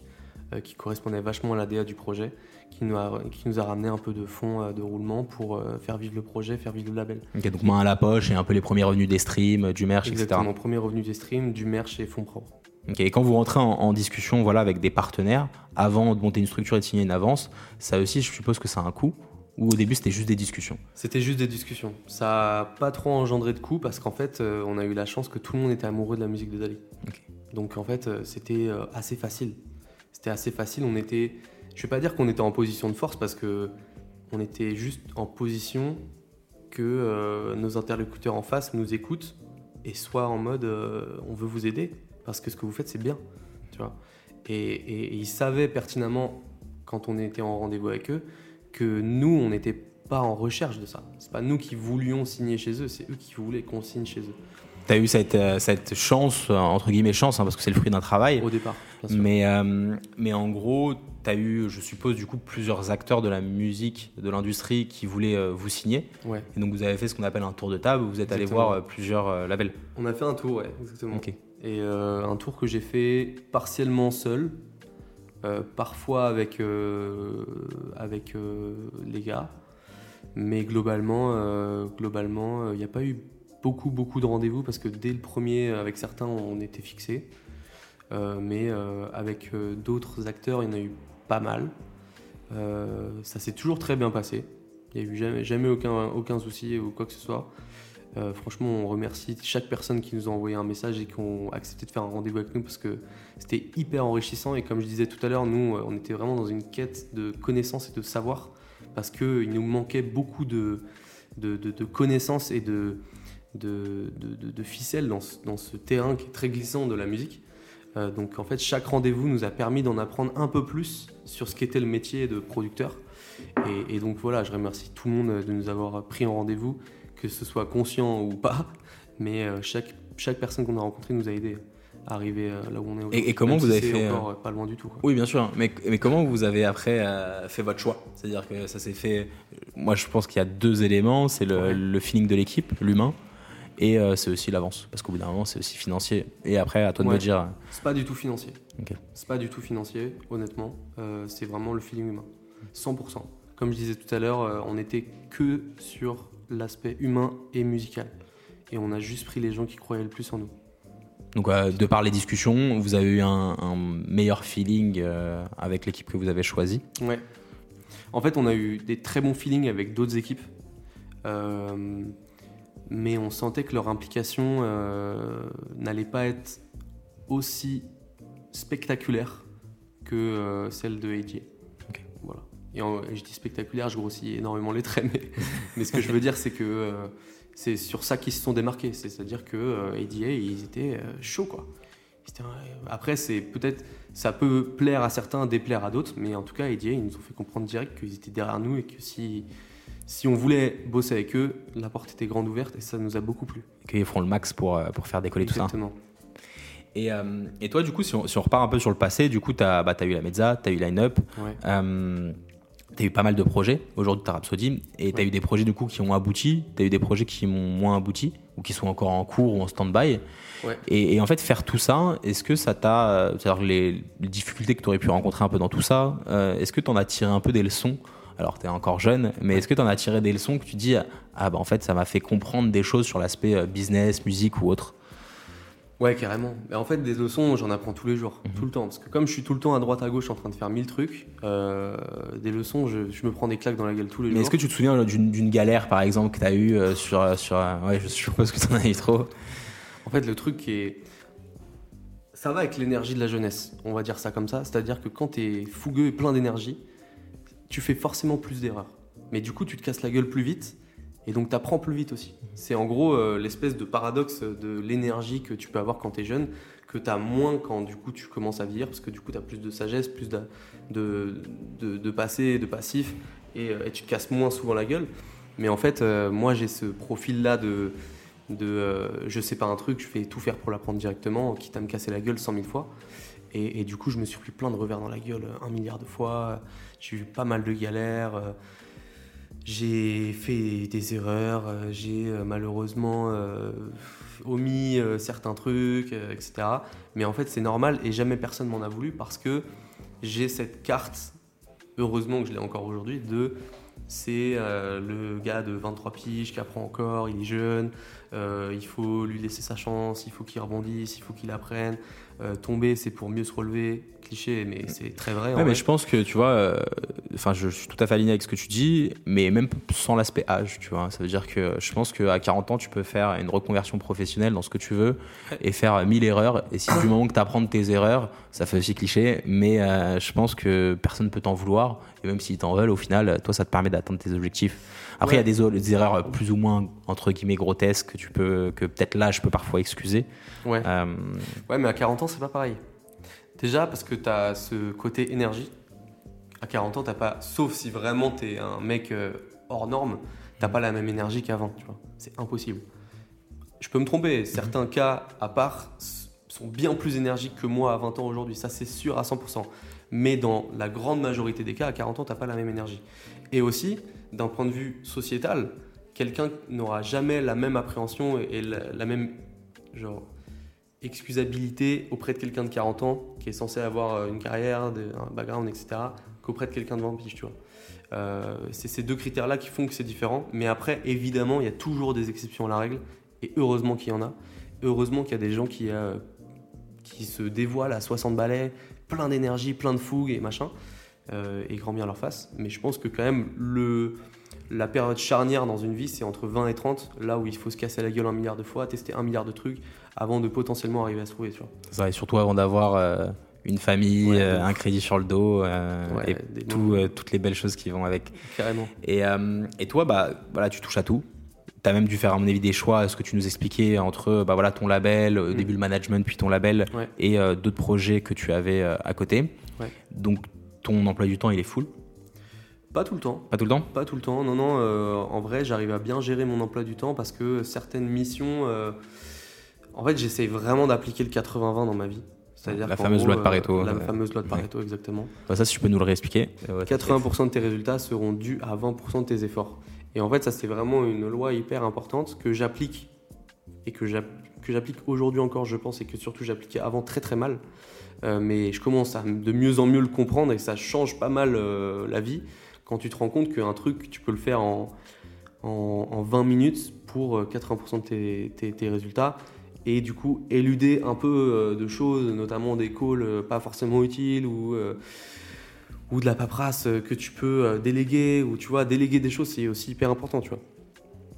qui correspondaient vachement à l'ADA du projet, qui nous, a, qui nous a ramené un peu de fonds euh, de roulement pour euh, faire vivre le projet, faire vivre le label. Ok, Donc main à la poche et un peu les premiers revenus des streams, du merch, Exactement, etc. premier revenu des streams, du merch et fonds propres. Et quand vous rentrez en, en discussion voilà, avec des partenaires, avant de monter une structure et de signer une avance, ça aussi, je suppose que ça a un coût. Ou au début c'était juste des discussions? C'était juste des discussions. Ça n'a pas trop engendré de coups parce qu'en fait, euh, on a eu la chance que tout le monde était amoureux de la musique de Dali. Donc en fait, euh, c'était euh, assez facile. C'était assez facile. On était, je vais pas dire qu'on était en position de force parce que on était juste en position que euh, nos interlocuteurs en face nous écoutent et soient en mode euh, on veut vous aider parce que ce que vous faites c'est bien, tu vois. Et, et- ils savaient pertinemment quand on était en rendez-vous avec eux que nous on n'était pas en recherche de ça. C'est pas nous qui voulions signer chez eux, c'est eux qui voulaient qu'on signe chez eux Tu as eu cette, euh, cette chance, euh, entre guillemets chance, hein, parce que c'est le fruit d'un travail. au départ. bien sûr. Mais, euh, mais en gros, tu as eu, je suppose, du coup, plusieurs acteurs de la musique, de l'industrie qui voulaient euh, vous signer. Ouais. Et donc vous avez fait ce qu'on appelle un tour de table, vous êtes allé voir euh, plusieurs labels. On a fait un tour, ouais, exactement. Et un tour que j'ai fait partiellement seul, parfois avec, avec les gars. Mais globalement, globalement, il n'y a pas eu beaucoup, beaucoup de rendez-vous parce que dès le premier, avec certains, on était fixés. Euh, mais euh, avec euh, d'autres acteurs, il y en a eu pas mal. Ça s'est toujours très bien passé. Il n'y a eu jamais, jamais aucun, aucun souci ou quoi que ce soit. Franchement, on remercie chaque personne qui nous a envoyé un message et qui ont accepté de faire un rendez-vous avec nous parce que c'était hyper enrichissant. Et comme je disais tout à l'heure, nous, on était vraiment dans une quête de connaissances et de savoir parce qu'il nous manquait beaucoup de, de, de- de connaissances et de, de, de, de- de ficelles dans ce, dans ce terrain qui est très glissant de la musique. Euh, donc en fait, chaque rendez-vous nous a permis d'en apprendre un peu plus sur ce qu'était le métier de producteur. Et, et donc voilà, je remercie tout le monde de nous avoir pris en rendez-vous, que ce soit conscient ou pas. Mais euh, chaque, chaque personne qu'on a rencontrée nous a aidé à arriver euh, là où on est aujourd'hui. et comment Même vous si avez fait, encore pas loin du tout. quoi. Oui, bien sûr. Mais, mais comment vous avez après fait votre choix? C'est-à-dire que ça s'est fait. Moi, je pense qu'il y a deux éléments c'est le, Ouais. le feeling de l'équipe, l'humain, et euh, c'est aussi l'avance. Parce qu'au bout d'un moment, c'est aussi financier. Et après, à toi de Ouais. me dire. C'est pas du tout financier. Ok. C'est pas du tout financier, honnêtement. Euh, c'est vraiment le feeling humain. 100%. Comme je disais tout à l'heure, euh, on était que sur l'aspect humain et musical. Et on a juste pris les gens qui croyaient le plus en nous. Donc, de par les discussions, vous avez eu un, un meilleur feeling avec l'équipe que vous avez choisie. Ouais. En fait, on a eu des très bons feelings avec d'autres équipes. Mais on sentait que leur implication euh, n'allait pas être aussi spectaculaire que euh, celle de AJ. Ok. Voilà. Et, en- et je dis spectaculaire, je grossis énormément les traits, mais, mais ce que je veux dire, c'est que euh, c'est sur ça qu'ils se sont démarqués. C'est-à-dire que ADA, ils étaient chauds, quoi. Étaient, Après, c'est peut-être, ça peut plaire à certains, déplaire à d'autres, mais en tout cas, ADA, ils nous ont fait comprendre direct qu'ils étaient derrière nous et que si, si on voulait bosser avec eux, la porte était grande ouverte et ça nous a beaucoup plu. Qu'ils feront le max pour, euh, pour faire décoller tout ça. Exactement. Et, euh, et toi, du coup, si on, si on repart un peu sur le passé, du coup, tu as, bah, t'as eu la Mezza, tu as eu Line Up, Ouais. euh, tu as eu pas mal de projets. Aujourd'hui, tu as Rhapsody. Et tu as Ouais. eu des projets, du coup, qui ont abouti. Tu as eu des projets qui ont moins abouti ou qui sont encore en cours ou en stand-by. Ouais. Et, et en fait, faire tout ça, est-ce que ça t'a. C'est-à-dire les, les difficultés que tu aurais pu rencontrer un peu dans tout ça, euh, est-ce que tu en as tiré un peu des leçons alors, tu es encore jeune, mais est-ce que tu en as tiré des leçons que tu dis, ah bah en fait, ça m'a fait comprendre des choses sur l'aspect euh, business, musique ou autre? Ouais, carrément. Mais en fait, des leçons, j'en apprends tous les jours, Mhm. tout le temps. Parce que comme je suis tout le temps à droite, à gauche en train de faire mille trucs, euh, des leçons, je, je me prends des claques dans la gueule tous les Mais jours. est-ce que tu te souviens d'une d'une galère, par exemple, que tu as eue euh, sur, sur. euh, Ouais, je suppose que tu en as eu trop? En fait, le truc qui est. Ça va avec l'énergie de la jeunesse, on va dire ça comme ça. C'est-à-dire que quand tu es fougueux et plein d'énergie, tu fais forcément plus d'erreurs. Mais du coup, tu te casses la gueule plus vite et donc tu apprends plus vite aussi. C'est en gros euh, l'espèce de paradoxe de l'énergie que tu peux avoir quand tu es jeune, que tu as moins quand du coup tu commences à vieillir, parce que du coup tu as plus de sagesse, plus de, de, de, de passé, de passif, et, euh, et tu te casses moins souvent la gueule. Mais en fait, euh, moi j'ai ce profil-là de, de euh, je sais pas un truc, je fais tout faire pour l'apprendre directement, quitte à me casser la gueule cent mille fois. Et, et du coup, je me suis pris plein de revers dans la gueule un milliard de fois. J'ai eu pas mal de galères. euh, J'ai fait des erreurs. euh, J'ai euh, malheureusement omis certains trucs, etc. Mais en fait, c'est normal et jamais personne m'en a voulu parce que j'ai cette carte, heureusement que je l'ai encore aujourd'hui, de c'est le gars de 23 piges qui apprend encore, il est jeune, euh, il faut lui laisser sa chance, il faut qu'il rebondisse, il faut qu'il apprenne. euh, tomber, c'est pour mieux se relever. Cliché, mais c'est très vrai. en Ouais, mais vrai. je pense que tu vois, euh, enfin, je suis tout à fait aligné avec ce que tu dis, mais même sans l'aspect âge, tu vois. Ça veut dire que je pense qu'à 40 ans, tu peux faire une reconversion professionnelle dans ce que tu veux et faire 1000 erreurs. Et si du moment que tu apprends de tes erreurs, ça fait aussi cliché, mais euh, je pense que personne ne peut t'en vouloir. Et même s'ils t'en veulent, au final, toi, ça te permet d'atteindre tes objectifs. Après, il y a des, erreurs plus ou moins, entre guillemets, grotesques que tu peux, que peut-être là, je peux parfois excuser. Ouais. Euh, Ouais, mais à 40 ans, c'est pas pareil. Déjà, parce que tu as ce côté énergie. À 40 ans, t'as pas. Sauf si vraiment tu es un mec euh, hors norme, t'as pas la même énergie qu'avant, tu vois. C'est impossible. Je peux me tromper. Certains cas à part sont bien plus énergiques que moi à 20 ans aujourd'hui. Ça, c'est sûr à 100%. Mais dans la grande majorité des cas, à 40 ans, t'as pas la même énergie. Et aussi, d'un point de vue sociétal, quelqu'un n'aura jamais la même appréhension et la, même genre excusabilité auprès de quelqu'un de 40 ans qui est censé avoir euh, une carrière, un background, etc., qu'auprès de quelqu'un de 20 piges, tu vois. Euh, c'est ces deux critères-là qui font que c'est différent. Mais après, évidemment, il y a toujours des exceptions à la règle. Et heureusement qu'il y en a. Heureusement qu'il y a des gens qui, euh, qui se dévoilent à 60 balais, plein d'énergie, plein de fougue et machin, et grand bien leur face. Mais je pense que quand même, le, la période charnière dans une vie, c'est entre 20 et 30, là où il faut se casser la gueule un milliard de fois, tester un milliard de trucs, avant de potentiellement arriver à se trouver, tu vois. Ça, et surtout avant d'avoir euh, une famille, Ouais, euh, un crédit sur le dos euh, Ouais, et tout, euh, toutes les belles choses qui vont avec. Carrément. Et, euh, et toi, bah, voilà, tu touches à tout. Tu as même dû faire, à mon avis, des choix, ce que tu nous expliquais, entre bah, voilà, ton label, au Mm. début le management, puis ton label, Ouais. et euh, d'autres projets que tu avais euh, à côté. Donc, ton emploi du temps, il est full Pas tout le temps. Pas tout le temps Pas tout le temps, non, non. euh, en vrai, j'arrive à bien gérer mon emploi du temps parce que certaines missions. euh, en fait, j'essaye vraiment d'appliquer le 80-20 dans ma vie. C'est-à-dire La qu'en fameuse gros, loi de euh, Pareto, la euh, fameuse loi de ouais. Pareto, exactement. Bah, Ça, si tu peux nous le réexpliquer. Euh, ouais, 80% de tes résultats seront dus à 20% de tes efforts. Et en fait, ça, c'est vraiment une loi hyper importante que j'applique et que j'applique aujourd'hui encore, je pense, et que surtout j'appliquais avant très très mal. Euh, mais je commence à de mieux en mieux le comprendre et ça change pas mal euh, la vie quand tu te rends compte qu'un truc, tu peux le faire en, en, en 20 minutes pour euh, 80% de tes, tes- résultats et du coup éluder un peu euh, de choses, notamment des calls euh, pas forcément utiles ou, euh, ou de la paperasse euh, que tu peux euh, déléguer ou tu vois, déléguer des choses, c'est aussi hyper important, tu vois.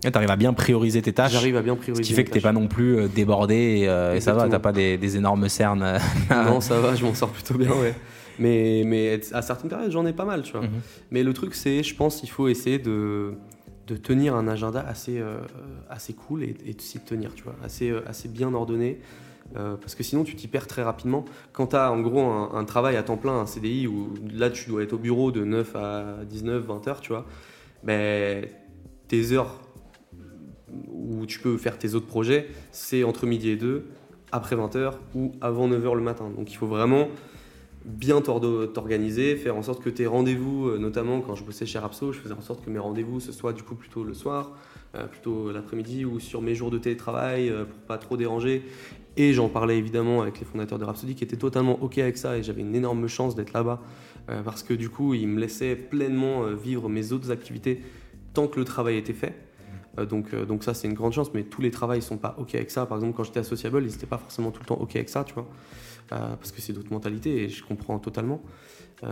Tu arrives à bien prioriser tes tâches. J'arrive à bien Ce prioriser. qui fait que t'es pas non plus euh, débordé et, euh, et ça va, t'as pas des, des énormes cernes. euh, non, ça va, je m'en sors plutôt bien, ouais. Mais, mais à certaines périodes, j'en ai pas mal, tu vois. Mhm. Mais le truc, c'est, je pense, il faut essayer de, de tenir un agenda assez, euh, assez cool et, et de s'y tenir, tu vois, assez, euh, assez bien ordonné. Euh, parce que sinon, tu t'y perds très rapidement. Quand tu as en gros un, un travail à temps plein, un CDI, où là, tu dois être au bureau de 9 à 19, 20 heures, tu vois, ben, tes heures où tu peux faire tes autres projets, c'est entre midi et 2, après 20 heures ou avant 9 heures le matin. Donc il faut vraiment bien t'organiser, faire en sorte que tes rendez-vous, euh, notamment quand je bossais chez Rapso, je faisais en sorte que mes rendez-vous ce soit du coup plutôt le soir, euh, plutôt l'après-midi ou sur mes jours de télétravail euh, pour pas trop déranger. Et j'en parlais évidemment avec les fondateurs de Rhapsody qui étaient totalement OK avec ça et j'avais une énorme chance d'être là-bas parce que du coup ils me laissaient pleinement vivre mes autres activités tant que le travail était fait. Euh, donc, euh, donc ça c'est une grande chance, mais tous les travails sont pas OK avec ça. Par exemple quand j'étais à Sociable, ils n'étaient pas forcément tout le temps OK avec ça, tu vois. Euh, parce que c'est d'autres mentalités et je comprends totalement.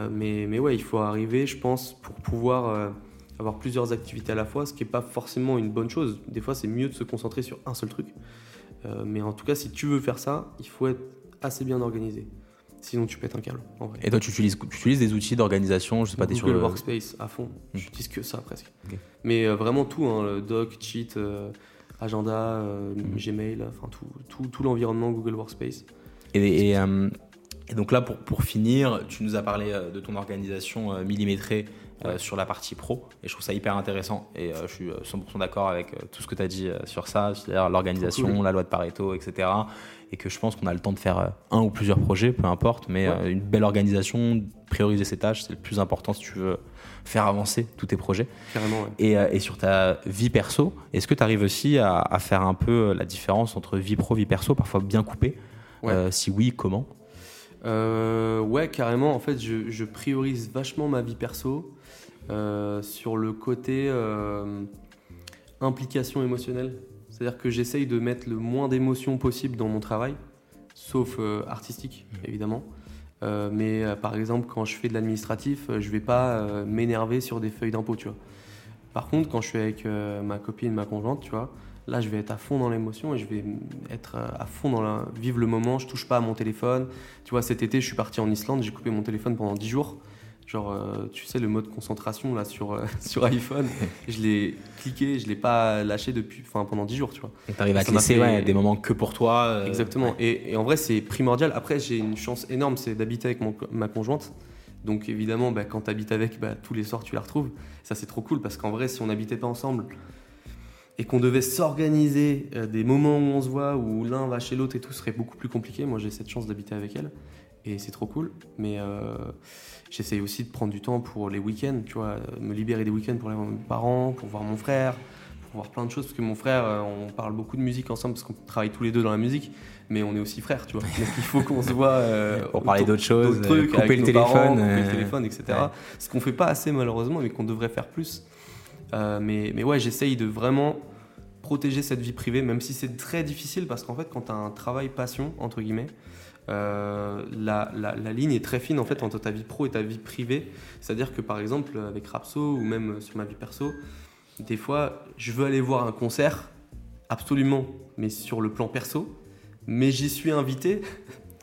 Mais, mais ouais, il faut arriver, je pense, pour pouvoir avoir plusieurs activités à la fois, ce qui n'est pas forcément une bonne chose. Des fois, c'est mieux de se concentrer sur un seul truc. Mais en tout cas, si tu veux faire ça, il faut être assez bien organisé. Sinon, tu pètes un câble, en vrai. Et toi, tu utilises, tu utilises des outils d'organisation, je sais pas, t'es sur Google le... Workspace à fond. Hmm. J'utilise que ça presque. Mais euh, vraiment tout, hein, le doc, cheat, euh, agenda, euh, Hmm. Gmail, enfin tout, tout, tout l'environnement Google Workspace. Et, et, euh, et donc là, pour, pour finir, tu nous as parlé euh, de ton organisation euh, millimétrée euh, sur la partie pro, et je trouve ça hyper intéressant, et euh, je suis euh, 100% d'accord avec euh, tout ce que tu as dit euh, sur ça, c'est-à-dire l'organisation, cool. la loi de Pareto, etc. Et que je pense qu'on a le temps de faire euh, un ou plusieurs projets, peu importe, mais Ouais. euh, une belle organisation, prioriser ses tâches, c'est le plus important si tu veux faire avancer tous tes projets. Carrément, ouais. Et, euh, et sur ta vie perso, est-ce que tu arrives aussi à, à faire un peu la différence entre vie pro, vie perso, parfois bien coupée Ouais. Euh, Si oui, comment? Euh, ouais, carrément. En fait, je, je priorise vachement ma vie perso euh, sur le côté implication émotionnelle. C'est-à-dire que j'essaye de mettre le moins d'émotions possible dans mon travail, sauf euh, artistique, Mhm. évidemment. Euh, mais euh, par exemple, quand je fais de l'administratif, je vais pas m'énerver sur des feuilles d'impôt, tu vois. Par contre, quand je suis avec ma copine, ma conjointe, tu vois, là, je vais être à fond dans l'émotion et je vais être à fond dans la... vivre le moment. Je touche pas à mon téléphone. Tu vois, cet été, je suis parti en Islande, j'ai coupé mon téléphone pendant 10 jours. Genre, euh, tu sais, le mode concentration là sur, euh, sur iPhone, je l'ai cliqué, je l'ai pas lâché depuis, enfin, pendant 10 jours, tu vois. T'arrives à te laisser fait- ouais, des moments que pour toi. euh, Exactement. ouais. Et, et en vrai, c'est primordial. Après, j'ai une chance énorme, c'est d'habiter avec mon ma conjointe. Donc évidemment, bah, quand tu habites avec, bah, tous les soirs, tu la retrouves. Ça, c'est trop cool parce qu'en vrai, si on n'habitait pas ensemble et qu'on devait s'organiser des moments où on se voit, où l'un va chez l'autre et tout, ce serait beaucoup plus compliqué. Moi, j'ai cette chance d'habiter avec elle et c'est trop cool. Mais euh, j'essaye aussi de prendre du temps pour les week-ends, tu vois, euh, me libérer des week-ends pour aller voir mes parents, pour voir mon frère, pour voir plein de choses. Parce que mon frère, euh, on parle beaucoup de musique ensemble parce qu'on travaille tous les deux dans la musique, mais on est aussi frères, tu vois. Donc il faut qu'on se voit euh, Pour parler d'autres choses, trucs, couper avec le nos parents, téléphone, couper euh, le téléphone, etc. ouais. Ce qu'on fait pas assez malheureusement, mais qu'on devrait faire plus. Euh, mais, mais ouais, j'essaye de vraiment protéger cette vie privée, même si c'est très difficile parce qu'en fait, quand tu as un travail passion, entre guillemets, euh, la, la- la ligne est très fine en fait entre ta vie pro et ta vie privée. C'est-à-dire que par exemple, avec Rapso ou même sur ma vie perso, des fois, je veux aller voir un concert, absolument, mais sur le plan perso, mais j'y suis invité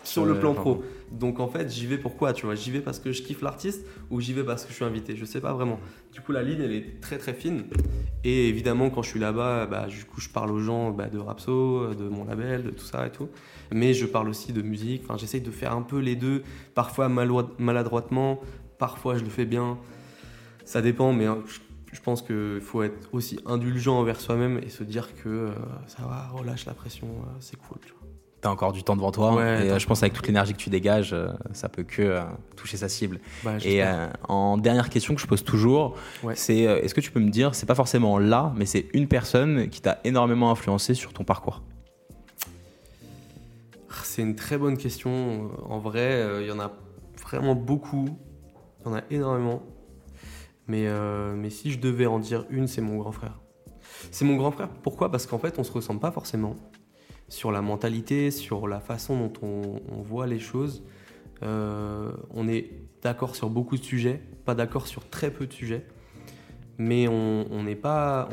sur le plan pro. Donc en fait, j'y vais pourquoi Tu vois, j'y vais parce que je kiffe l'artiste ou j'y vais parce que je suis invité? Je sais pas vraiment. Du coup, la ligne, elle est très très fine. Et évidemment, quand je suis là-bas, bah, du coup, je parle aux gens bah, de Rapso, de mon label, de tout ça et tout. Mais je parle aussi de musique. Enfin, j'essaye de faire un peu les deux. Parfois maladroitement, parfois je le fais bien. Ça dépend, mais hein, je, je pense qu'il faut être aussi indulgent envers soi-même et se dire que euh, ça va, relâche la pression, euh, c'est cool. tu vois. T'as encore du temps devant toi. Ouais, et euh, je pense avec toute l'énergie que tu dégages, euh, ça peut que euh, toucher sa cible. Bah, Et en dernière question que je pose toujours, Ouais. c'est est-ce que tu peux me dire, c'est pas forcément là, mais c'est une personne qui t'a énormément influencé sur ton parcours? C'est une très bonne question. En vrai, il y en a vraiment beaucoup. Il y en a énormément. Mais, euh, mais si je devais en dire une, c'est mon grand frère. C'est mon grand frère, pourquoi? Parce qu'en fait, on se ressemble pas forcément. Sur la mentalité, sur la façon dont on, voit les choses. Euh, on est d'accord sur beaucoup de sujets, pas d'accord sur très peu de sujets. Mais on n'est pas,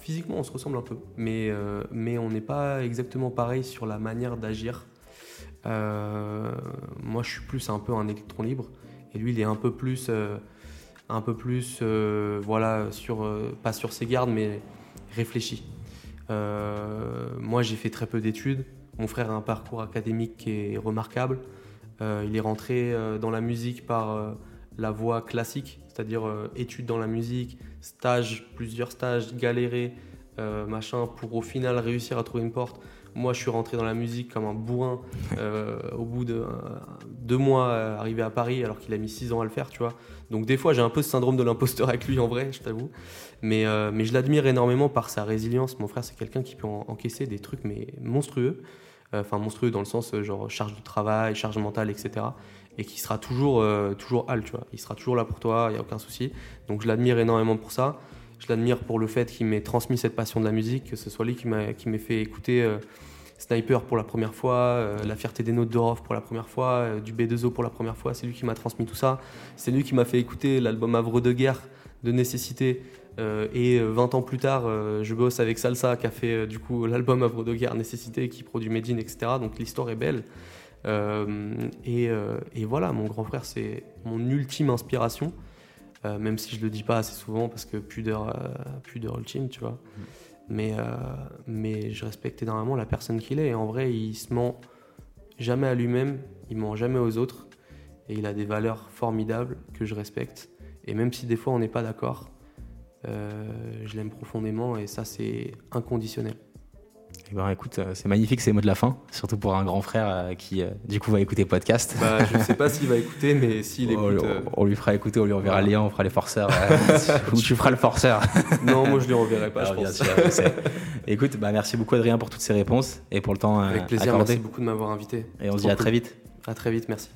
physiquement, on se ressemble un peu, mais, euh, mais on n'est pas exactement pareil sur la manière d'agir. Euh, moi, je suis plus un peu un électron libre, et lui, il est un peu plus, un peu plus, voilà, pas sur ses gardes, mais réfléchi. Euh, moi, j'ai fait très peu d'études. Mon frère a un parcours académique qui est remarquable. Euh, il est rentré euh, dans la musique par la voie classique, c'est-à-dire études dans la musique, stage, plusieurs stages, galérer, machin, pour au final réussir à trouver une porte. Moi, je suis rentré dans la musique comme un bourrin euh, au bout de euh, deux mois, euh, arrivé à Paris, alors qu'il a mis six ans à le faire, tu vois. Donc des fois, j'ai un peu ce syndrome de l'imposteur avec lui, en vrai, je t'avoue. Mais, mais je l'admire énormément par sa résilience. Mon frère, c'est quelqu'un qui peut en- encaisser des trucs mais monstrueux. Enfin, monstrueux dans le sens genre charge de travail, charge mentale, etc. Et qui sera toujours, euh, toujours tu vois. Il sera toujours là pour toi, il n'y a aucun souci. Donc je l'admire énormément pour ça. Je l'admire pour le fait qu'il m'ait transmis cette passion de la musique, que ce soit lui qui m'a qui m'ait fait écouter euh, Sniper pour la première fois, euh, La fierté des notes d'Orof pour la première fois, euh, du B2O pour la première fois. C'est lui qui m'a transmis tout ça. C'est lui qui m'a fait écouter l'album Havre de guerre de Nécessité. Et euh, 20 ans plus tard, je bosse avec Salsa qui a fait du coup l'album Havre de guerre Nécessité qui produit Medine, etc. Donc l'histoire est belle. Et, et voilà, mon grand frère, c'est mon ultime inspiration. Euh, même si je le dis pas assez souvent parce que pudeur, euh, pudeur ultime, tu vois. Mais, euh, mais je respecte énormément la personne qu'il est. Et en vrai, il se ment jamais à lui-même, il ment jamais aux autres. Et il a des valeurs formidables que je respecte. Et même si des fois on n'est pas d'accord, euh, je l'aime profondément et ça, c'est inconditionnel. Eh ben, écoute, euh, c'est magnifique ces mots de la fin, surtout pour un grand frère euh, qui, euh, du coup, va écouter le podcast. Bah, je ne sais pas s'il va écouter, mais s'il on, écoute. lui- on lui fera écouter, on lui enverra le lien, on fera les forceurs. ou tu feras le forceur. Non, moi je lui enverrai pas, Alors, je bien pense. sûr. Écoute, bah, merci beaucoup Adrien pour toutes ces réponses et pour le temps Avec plaisir, accordé. merci beaucoup de m'avoir invité. Et on se dit à cool. très vite. À très vite, merci.